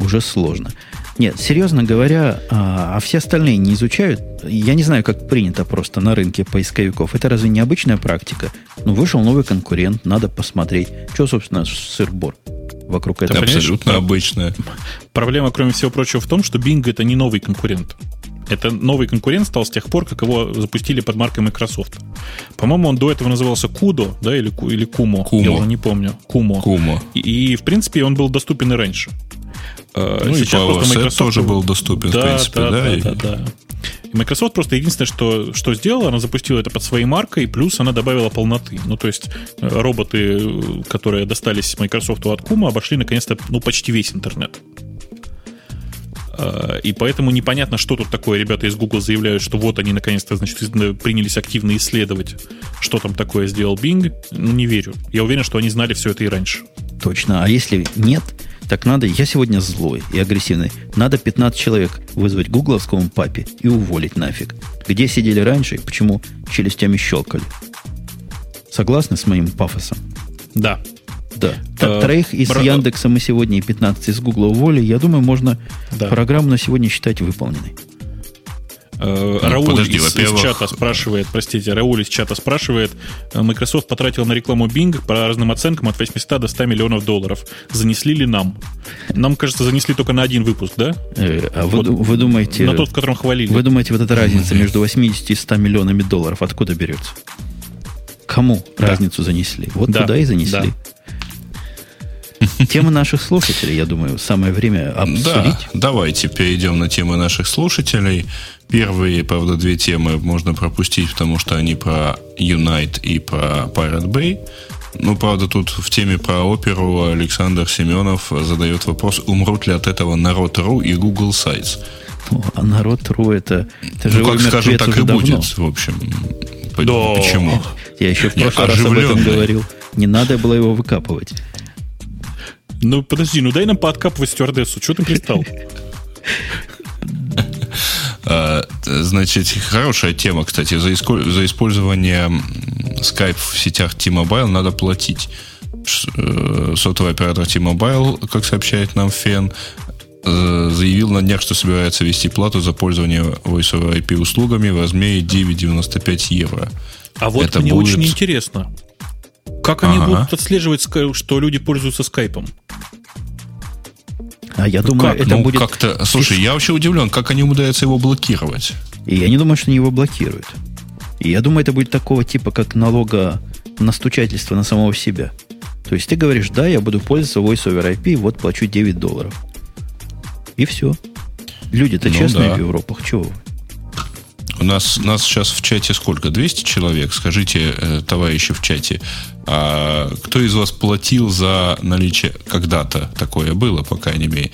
уже сложно. Нет, серьезно говоря, а, а все остальные не изучают. Я не знаю, как принято просто на рынке поисковиков. Это разве не обычная практика? Ну, вышел новый конкурент, надо посмотреть. Что, собственно, сыр-бор вокруг этого? Это абсолютно обычная. Проблема, кроме всего прочего, в том, что Bing это не новый конкурент. Это новый конкурент стал с тех пор, как его запустили под маркой Microsoft. По-моему, он до этого назывался Kudo, да, или, или Kumo. Kumo. Я уже не помню. Kumo. Kumo. И, и, в принципе, он был доступен и раньше. Э, ну Сейчас и просто Microsoft тоже был доступен, да, в принципе, да. Да, да, и... да, да. Microsoft просто единственное, что, что сделала, она запустила это под своей маркой, плюс она добавила полноты. Ну, то есть э, роботы, которые достались Microsoft от Кума, обошли наконец-то ну, почти весь интернет. Э, и поэтому непонятно, что тут такое. Ребята из Google заявляют, что вот они наконец-то значит, принялись активно исследовать, что там такое сделал Bing. Ну, не верю. Я уверен, что они знали все это и раньше. Точно. А если нет, так надо, я сегодня злой и агрессивный, надо 15 человек вызвать гугловскому папе и уволить нафиг. Где сидели раньше и почему челюстями щелкали. Согласны с моим пафосом? Да. Да. Э, Троих из Бра... Яндекса мы сегодня и 15 из Гугла уволили. Я думаю, можно да. программу на сегодня считать выполненной. Э, ну, Рауль подожди, из, из чата спрашивает, простите, Рауль из чата спрашивает, э, Microsoft потратил на рекламу Bing по разным оценкам от 800 до 100 миллионов долларов. Занесли ли нам? Нам, кажется, занесли только на один выпуск, да? Э, а вот, вы, вы думаете... На тот, в котором хвалили. Вы думаете, вот эта разница между 80 и 100 миллионами долларов откуда берется? Кому да. разницу занесли? Вот да. туда и занесли. Да. <laughs> Тема наших слушателей, я думаю, самое время обсудить. Да, давайте перейдем на темы наших слушателей. Первые, правда, две темы можно пропустить, потому что они про Unite и про Pirate Bay. Ну, правда, тут в теме про оперу Александр Семенов задает вопрос, умрут ли от этого Народ.ру и Google Sites. Ну, а Народ.ру это, это же ну, как скажем, так и давно. будет, в общем. Да. Почему? Я еще в прошлый раз об этом говорил. Не надо было его выкапывать. Ну, подожди, ну дай нам пооткапывать стюардессу. Что ты пристал? А, значит, хорошая тема, кстати. За, за использование Skype в сетях T-Mobile надо платить. Э, сотовый оператор T-Mobile, как сообщает нам Фен, э, заявил на днях, что собирается вести плату за пользование Voice over IP услугами в размере 9,95 евро. А вот Это мне будет... очень интересно. Как они ага. будут отслеживать, что люди пользуются скайпом? А я думаю, как? это ну, будет... Как-то... Слушай, я вообще удивлен, как они умудряются его блокировать. И я не думаю, что они его блокируют. И я думаю, это будет такого типа, как налога настучательство на самого себя. То есть ты говоришь, да, я буду пользоваться Voice over IP, вот плачу 9 долларов. И все. Люди-то ну, честные да. в Европах, чего вы? У нас, нас сейчас в чате сколько? 200 человек? Скажите, э, товарищи в чате, а кто из вас платил за наличие, когда-то такое было, по крайней мере,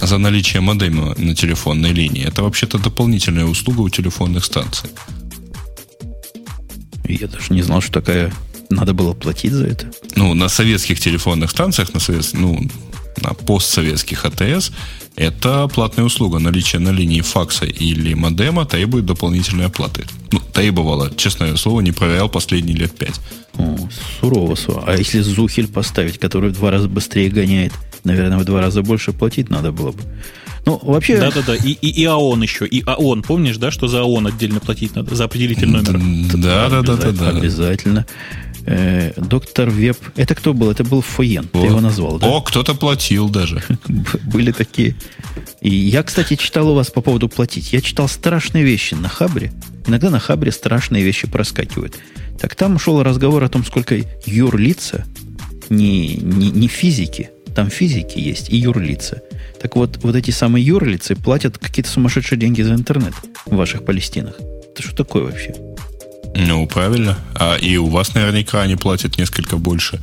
за наличие модема на телефонной линии? Это вообще-то дополнительная услуга у телефонных станций. Я даже не знал, что такая надо было платить за это. Ну, на советских телефонных станциях, на, совет, ну, постсоветских АТС это платная услуга. Наличие на линии факса или модема требует дополнительной оплаты. Ну, требовало, честное слово, не проверял последние лет пять. О, сурово, сурово. А если Зухель поставить, который в два раза быстрее гоняет, наверное, в два раза больше платить надо было бы. Ну, вообще... Да-да-да, и, и, и ООН еще, и ООН, помнишь, да, что за ООН отдельно платить надо, за определитель номера? Да-да-да. Обязательно. Э, доктор Веб. Это кто был? Это был Фоен. Ты его назвал, да? О, кто-то платил даже. <laughs> Были такие. И я, кстати, читал у вас по поводу платить. Я читал страшные вещи на Хабре. Иногда на Хабре страшные вещи проскакивают. Так там шел разговор о том, сколько юрлица, не, не, не физики, там физики есть и юрлица. Так вот, вот эти самые юрлицы платят какие-то сумасшедшие деньги за интернет в ваших Палестинах. Это что такое вообще? Ну, правильно. А и у вас наверняка они платят несколько больше,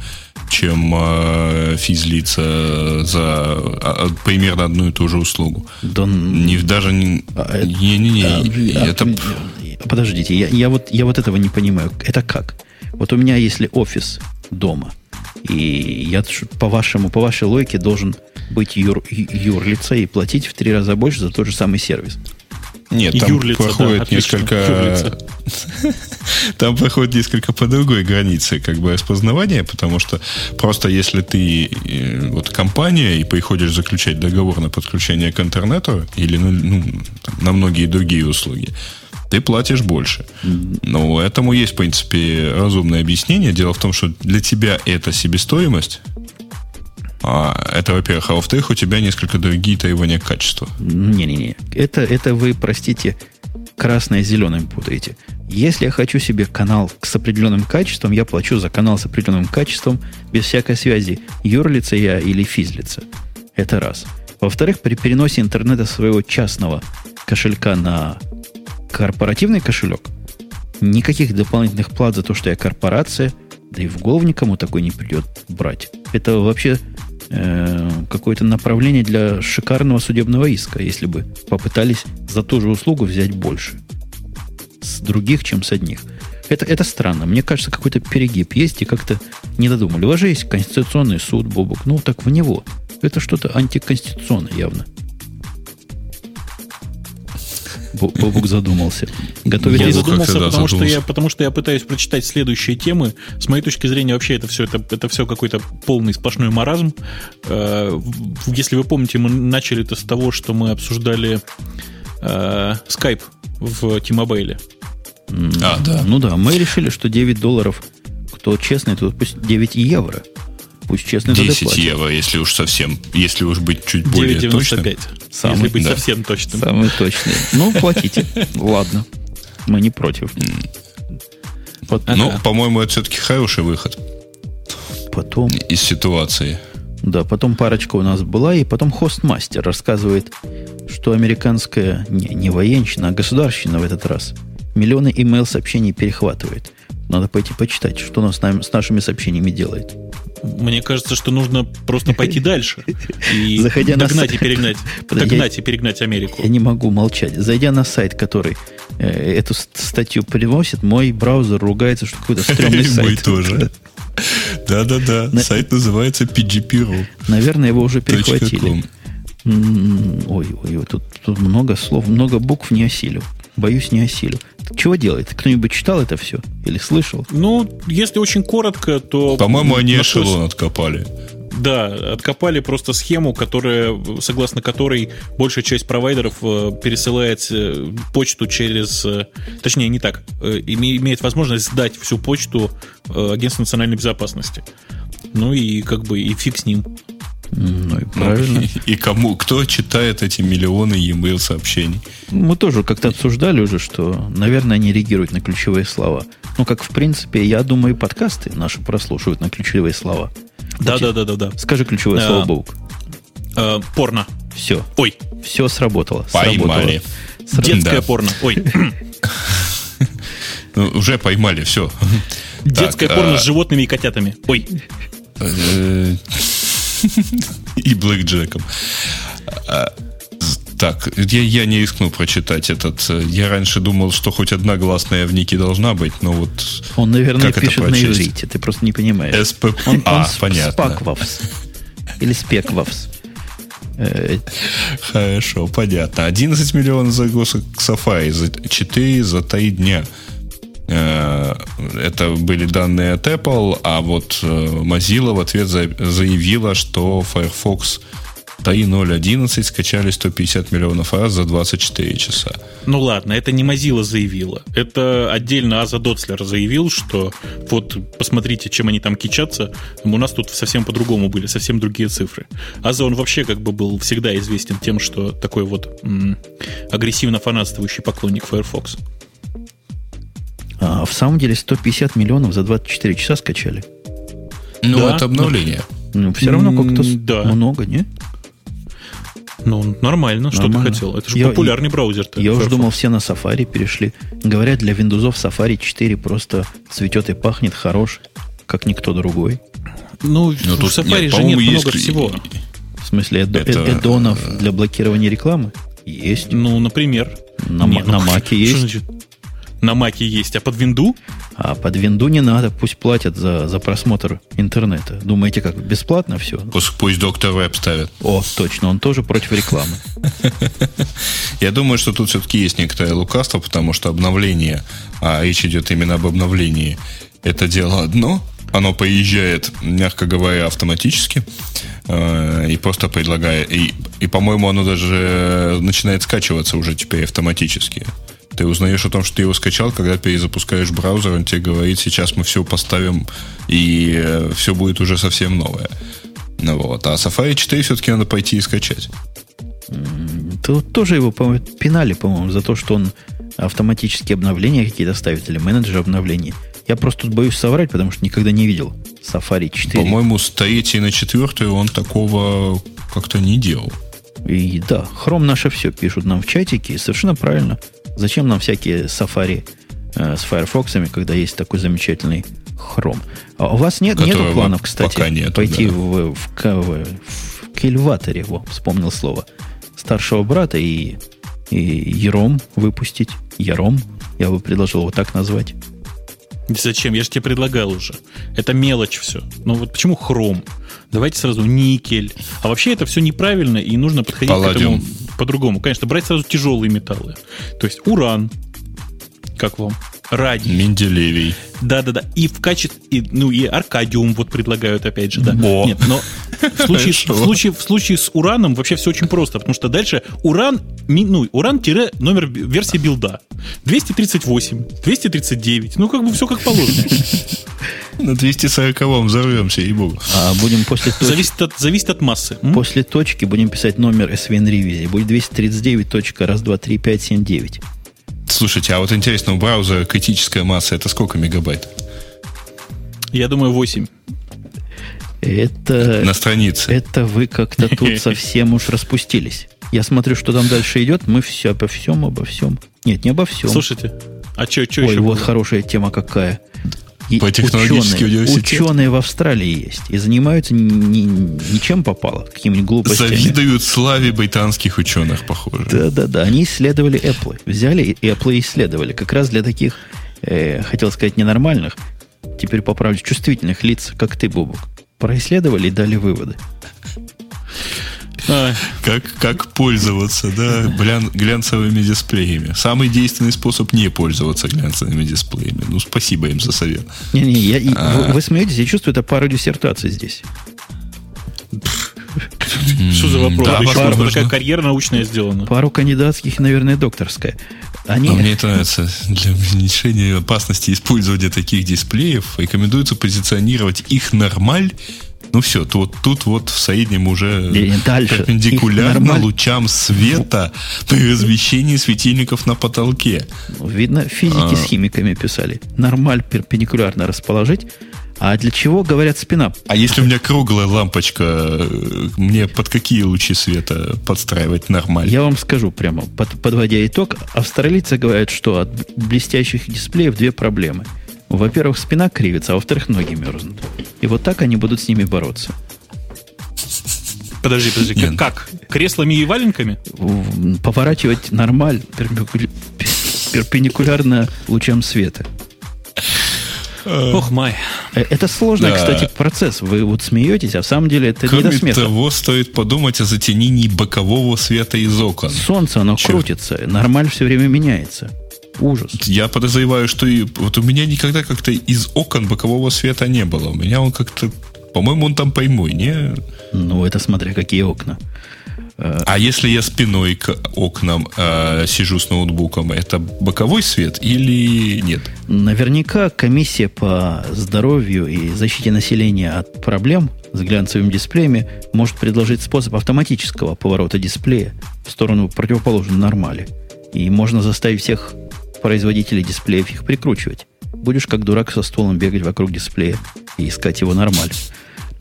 чем э, физлица за а, примерно одну и ту же услугу. Да, не, даже не... А, не, не, не, а, это... А, подождите, я, я, вот, я вот этого не понимаю. Это как? Вот у меня, если офис дома, и я по вашему, по вашей логике должен быть юр, юрлица и платить в три раза больше за тот же самый сервис. Нет, там Юрлица, проходит да, несколько... <laughs> там проходит несколько по другой границе как бы распознавания, потому что просто если ты э, вот компания и приходишь заключать договор на подключение к интернету или ну, ну, на многие другие услуги, ты платишь больше. Но этому есть, в принципе, разумное объяснение. Дело в том, что для тебя это себестоимость, это, во-первых. А во-вторых, у тебя несколько другие требования к качеству. Не-не-не. Это, это вы, простите, красное с зеленым путаете. Если я хочу себе канал с определенным качеством, я плачу за канал с определенным качеством без всякой связи, юрлица я или физлица. Это раз. Во-вторых, при переносе интернета своего частного кошелька на корпоративный кошелек, никаких дополнительных плат за то, что я корпорация, да и в голову никому такой не придет брать. Это вообще Э, какое-то направление для шикарного судебного иска, если бы попытались за ту же услугу взять больше с других, чем с одних. Это, это странно. Мне кажется, какой-то перегиб есть и как-то не додумали. У вас же есть Конституционный суд, Бобук. Ну, так в него. Это что-то антиконституционное явно. Бобук задумался. Готовит я задумался, потому что, я, потому что я пытаюсь прочитать следующие темы. С моей точки зрения, вообще это все, это, это все какой-то полный сплошной маразм. Э, если вы помните, мы начали это с того, что мы обсуждали э, Skype в T-Mobile. А, да. Ну да, мы решили, что 9 долларов, кто честный, то пусть 9 евро. Пусть честно 10 евро, если уж совсем, если уж быть чуть более 9,95. точным. Самый, если быть да. совсем точным. Самый точный. Ну, платите. <laughs> Ладно. Мы не против. Ну, по-моему, это все-таки хороший выход. Потом... Из ситуации. Да, потом парочка у нас была, и потом хостмастер рассказывает, что американская, не, не военщина, а государственная в этот раз, миллионы имейл-сообщений перехватывает. Надо пойти почитать, что она с, нами, с нашими сообщениями делает. Мне кажется, что нужно просто пойти дальше и <laughs> Заходя догнать на... и перегнать, <laughs> догнать я, и перегнать Америку. Я не могу молчать. Зайдя на сайт, который э, эту статью приносит, мой браузер ругается, что какой-то стрёмный <laughs> сайт. Мой тоже. Да-да-да. Сайт называется PGP.ru. Наверное, его уже перехватили. Ой, ой, тут, тут много слов, много букв не осилю. Боюсь, не осилю. Чего делает? Кто-нибудь читал это все? Или слышал? Ну, если очень коротко, то... По-моему, они эшелон откопали. Да, откопали просто схему, которая, согласно которой большая часть провайдеров э, пересылает э, почту через... Э, точнее, не так. Имеет возможность сдать всю почту Агентству национальной безопасности. Ну и как бы и фиг с ним. Ну и правильно. Ну, <laughs> и, и кому, кто читает эти миллионы e-mail сообщений? Мы тоже как-то обсуждали уже, что, наверное, они реагируют на ключевые слова. Ну, как в принципе, я думаю, подкасты наши прослушивают на ключевые слова. Да, да, да, да, да. Скажи ключевое а, слово, Боук. А, порно. Все. Ой. Все сработало. Поймали. Сработало. Детское да. порно. Ой. <coughs> Ну, уже поймали, все. Детское порно а... с животными и котятами. Ой. Э, <laughs> и Блэк Джеком. А, так, я, я не рискну прочитать этот. Э, я раньше думал, что хоть одна гласная в нике должна быть, но вот... Он, наверное, как пишет на иврите, ты просто не понимаешь. СП... Он, а, он понятно. Спаквавс. Или спеквавс. Э, Хорошо, понятно. 11 миллионов загрузок к Safari, 4 за 3 дня. Э, это были данные от Apple, а вот э, Mozilla в ответ заявила, что Firefox 3.0.11 скачали 150 миллионов раз за 24 часа. Ну ладно, это не Mozilla заявила. Это отдельно Аза Доцлер заявил, что вот посмотрите, чем они там кичатся. У нас тут совсем по-другому были, совсем другие цифры. Аза, он вообще как бы был всегда известен тем, что такой вот м- агрессивно фанатствующий поклонник Firefox. А в самом деле 150 миллионов за 24 часа скачали. Ну, да, это обновление. Ну, все равно как-то да. много, не? Ну, нормально. Что ты хотел? Это же я, популярный браузер. Я Firefox. уже думал, все на Safari перешли. Говорят, для Windows Safari 4 просто цветет и пахнет хорош, как никто другой. Ну, Но в Safari нет, же нет много есть... всего. В смысле, эд- это... эдонов для блокирования рекламы? Есть. Ну, например. На, нет, на ну, Маке есть. Что значит? На Маке есть, а под винду? А под винду не надо, пусть платят за, за просмотр интернета. Думаете, как бесплатно все? Пусть, пусть доктор веб ставит. О, точно, он тоже против рекламы. <laughs> Я думаю, что тут все-таки есть некоторое лукавство, потому что обновление, а речь идет именно об обновлении, это дело одно, оно поезжает, мягко говоря, автоматически э, и просто предлагает. И, и, по-моему, оно даже начинает скачиваться уже теперь автоматически. Ты узнаешь о том, что ты его скачал, когда перезапускаешь браузер, он тебе говорит, сейчас мы все поставим, и э, все будет уже совсем новое. Ну вот. А Safari 4 все-таки надо пойти и скачать. Тут тоже его по пинали, по-моему, за то, что он автоматические обновления какие-то ставит, или менеджер обновлений. Я просто тут боюсь соврать, потому что никогда не видел Safari 4. По-моему, с 3 на 4 он такого как-то не делал. И да, Chrome наше все пишут нам в чатике, и совершенно правильно. Зачем нам всякие сафари э, с Firefox, когда есть такой замечательный Chrome? А у вас нет, нету планов, кстати, пока нету, пойти да. в, в, в, в кельваторе, во, вспомнил слово, старшего брата и, и Ером выпустить. Яром, я бы предложил его так назвать. Зачем? Я же тебе предлагал уже. Это мелочь все. Ну вот почему хром? Давайте сразу никель. А вообще это все неправильно, и нужно подходить Палладиум. к этому по-другому. Конечно, брать сразу тяжелые металлы. То есть уран. Как вам? Радий. Менделевий. Да-да-да. И в качестве... Ну, и аркадиум вот предлагают, опять же, да. Бо. Нет, но в <laughs> случае, в, случае, в случае с ураном вообще все очень просто, потому что дальше уран, ну, уран-номер версии билда. 238, 239. Ну, как бы все как положено. <laughs> На 240-м взорвемся, и богу. А будем после точки... Зависит от, зависит от массы. После точки будем писать номер SVN ревизии. Будет 239 точка раз, два, три, пять, семь, девять. Слушайте, а вот интересно, у браузера критическая масса это сколько мегабайт? Я думаю, 8. Это... На странице. Это вы как-то тут <laughs> совсем уж распустились. Я смотрю, что там дальше идет. Мы все обо всем, обо всем. Нет, не обо всем. Слушайте, а что, что Ой, вот было? хорошая тема какая. И По технологический ученые, университет. Ученые в Австралии есть. И занимаются ни, ничем попало, какими-нибудь глупостями. Завидуют славе британских ученых, похоже. Да-да-да. Они исследовали Apple. Взяли и Apple исследовали. Как раз для таких, э, хотел сказать, ненормальных, теперь поправлю, чувствительных лиц, как ты, Бобук. Происследовали и дали выводы. Как, как пользоваться, да, глян, глянцевыми дисплеями. Самый действенный способ не пользоваться глянцевыми дисплеями. Ну, спасибо им за совет. Не-не, я, а... вы, вы смеетесь, я чувствую, это пара диссертаций здесь. Что за вопрос? Да, Еще пару, такая карьера научная сделана. Пару кандидатских, наверное, докторская. Они... А мне нравится, для уменьшения опасности использования таких дисплеев рекомендуется позиционировать их нормаль ну все, тут, тут вот в среднем уже и дальше. перпендикулярно нормаль... лучам света при размещении светильников на потолке. Ну, видно, физики а... с химиками писали. Нормаль перпендикулярно расположить, а для чего, говорят, спина? А если у меня круглая лампочка, мне под какие лучи света подстраивать нормально? Я вам скажу прямо, под, подводя итог, австралийцы говорят, что от блестящих дисплеев две проблемы – во-первых, спина кривится, а во-вторых, ноги мерзнут. И вот так они будут с ними бороться. Подожди, подожди, Нет. как? Креслами и валенками? Поворачивать нормаль, перпендикулярно лучам света. Ох, май. Э, это сложный, да. кстати, процесс. Вы вот смеетесь, а в самом деле это Кроме не до смеха. того, стоит подумать о затенении бокового света из окон. Солнце, оно Черт. крутится. Нормаль все время меняется. Ужас. Я подозреваю, что и, вот у меня никогда как-то из окон бокового света не было. У меня он как-то, по-моему, он там прямой, не? Ну, это смотря какие окна. А если я спиной к окнам э, сижу с ноутбуком, это боковой свет или нет? Наверняка комиссия по здоровью и защите населения от проблем с глянцевыми дисплеями может предложить способ автоматического поворота дисплея в сторону противоположной нормали. И можно заставить всех производителей дисплеев их прикручивать. Будешь как дурак со стволом бегать вокруг дисплея и искать его нормаль.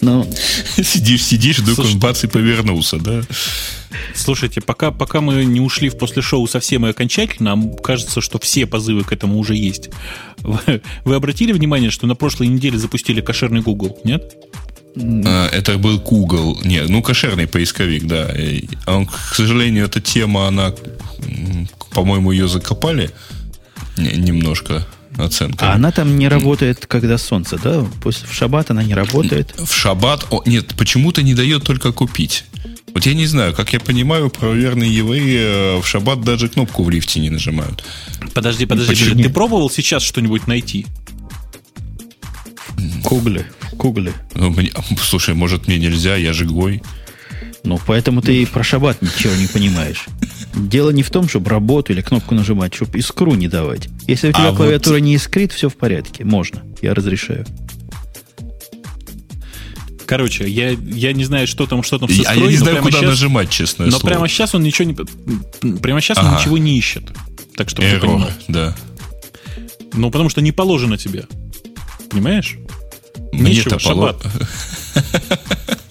Но... Сидишь, сидишь, вдруг Слушай, он бац и повернулся, да? Слушайте, пока, пока мы не ушли в после шоу совсем и окончательно, нам кажется, что все позывы к этому уже есть. Вы, вы обратили внимание, что на прошлой неделе запустили кошерный Google, нет? А, это был Google. Нет, ну, кошерный поисковик, да. А он, к сожалению, эта тема, она, по-моему, ее закопали немножко оценка. А она там не работает, когда солнце, да? После, в шаббат она не работает? В шаббат... О, нет, почему-то не дает только купить. Вот я не знаю, как я понимаю, правоверные евреи э, в шаббат даже кнопку в лифте не нажимают. Подожди, подожди, Почему? ты пробовал сейчас что-нибудь найти? Гугле, гугле. Ну, слушай, может мне нельзя, я же гой. Ну, поэтому ты и про шаббат ничего не понимаешь. Дело не в том, чтобы работу или кнопку нажимать, чтобы искру не давать. Если у тебя а клавиатура вот... не искрит, все в порядке. Можно. Я разрешаю. Короче, я, я не знаю, что там, что там с искрой, А я не знаю, куда сейчас, нажимать, честно Но слово. прямо сейчас он ничего не... Прямо сейчас ага. он ничего не ищет. Так что Эррор, да. Ну, потому что не положено тебе. Понимаешь? Мне-то шаббат. <laughs>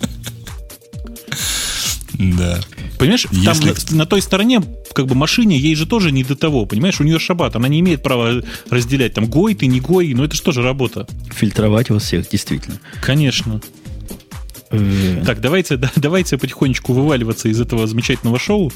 Да. Понимаешь, Если... там на, на той стороне, как бы машине, ей же тоже не до того. Понимаешь, у нее шаббат, она не имеет права разделять там гой, ты не гой, но это же тоже работа. Фильтровать вас всех, действительно. Конечно. Э. Так, давайте, да, давайте потихонечку вываливаться из этого замечательного шоу.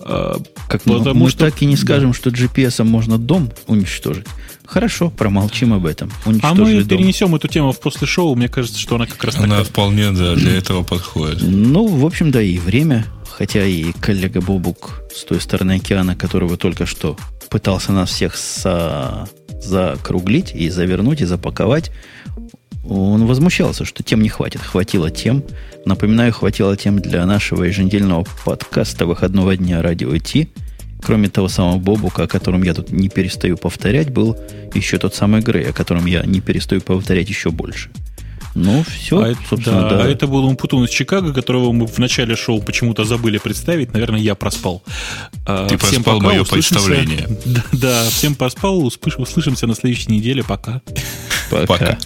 А, как потому мы, мы что... так и не скажем, да. что GPS можно дом уничтожить. Хорошо, промолчим об этом. А мы дом. перенесем эту тему в после шоу. Мне кажется, что она как раз Она такая... вполне, да, для этого подходит. Ну, в общем, да, и время. Хотя и коллега Бобук с той стороны океана, которого только что пытался нас всех со... закруглить и завернуть, и запаковать, он возмущался, что тем не хватит. Хватило тем. Напоминаю, хватило тем для нашего еженедельного подкаста выходного дня «Радио Ти». Кроме того самого Бобука, о котором я тут не перестаю повторять, был еще тот самый Грей, о котором я не перестаю повторять еще больше. Ну, все, а собственно, да. да. А это был Умпутун из Чикаго, которого мы в начале шоу почему-то забыли представить. Наверное, я проспал. А, Ты всем проспал пока, мое услышимся. представление. <laughs> Да, да, всем поспал. Услышимся на следующей неделе. Пока. Пока. пока.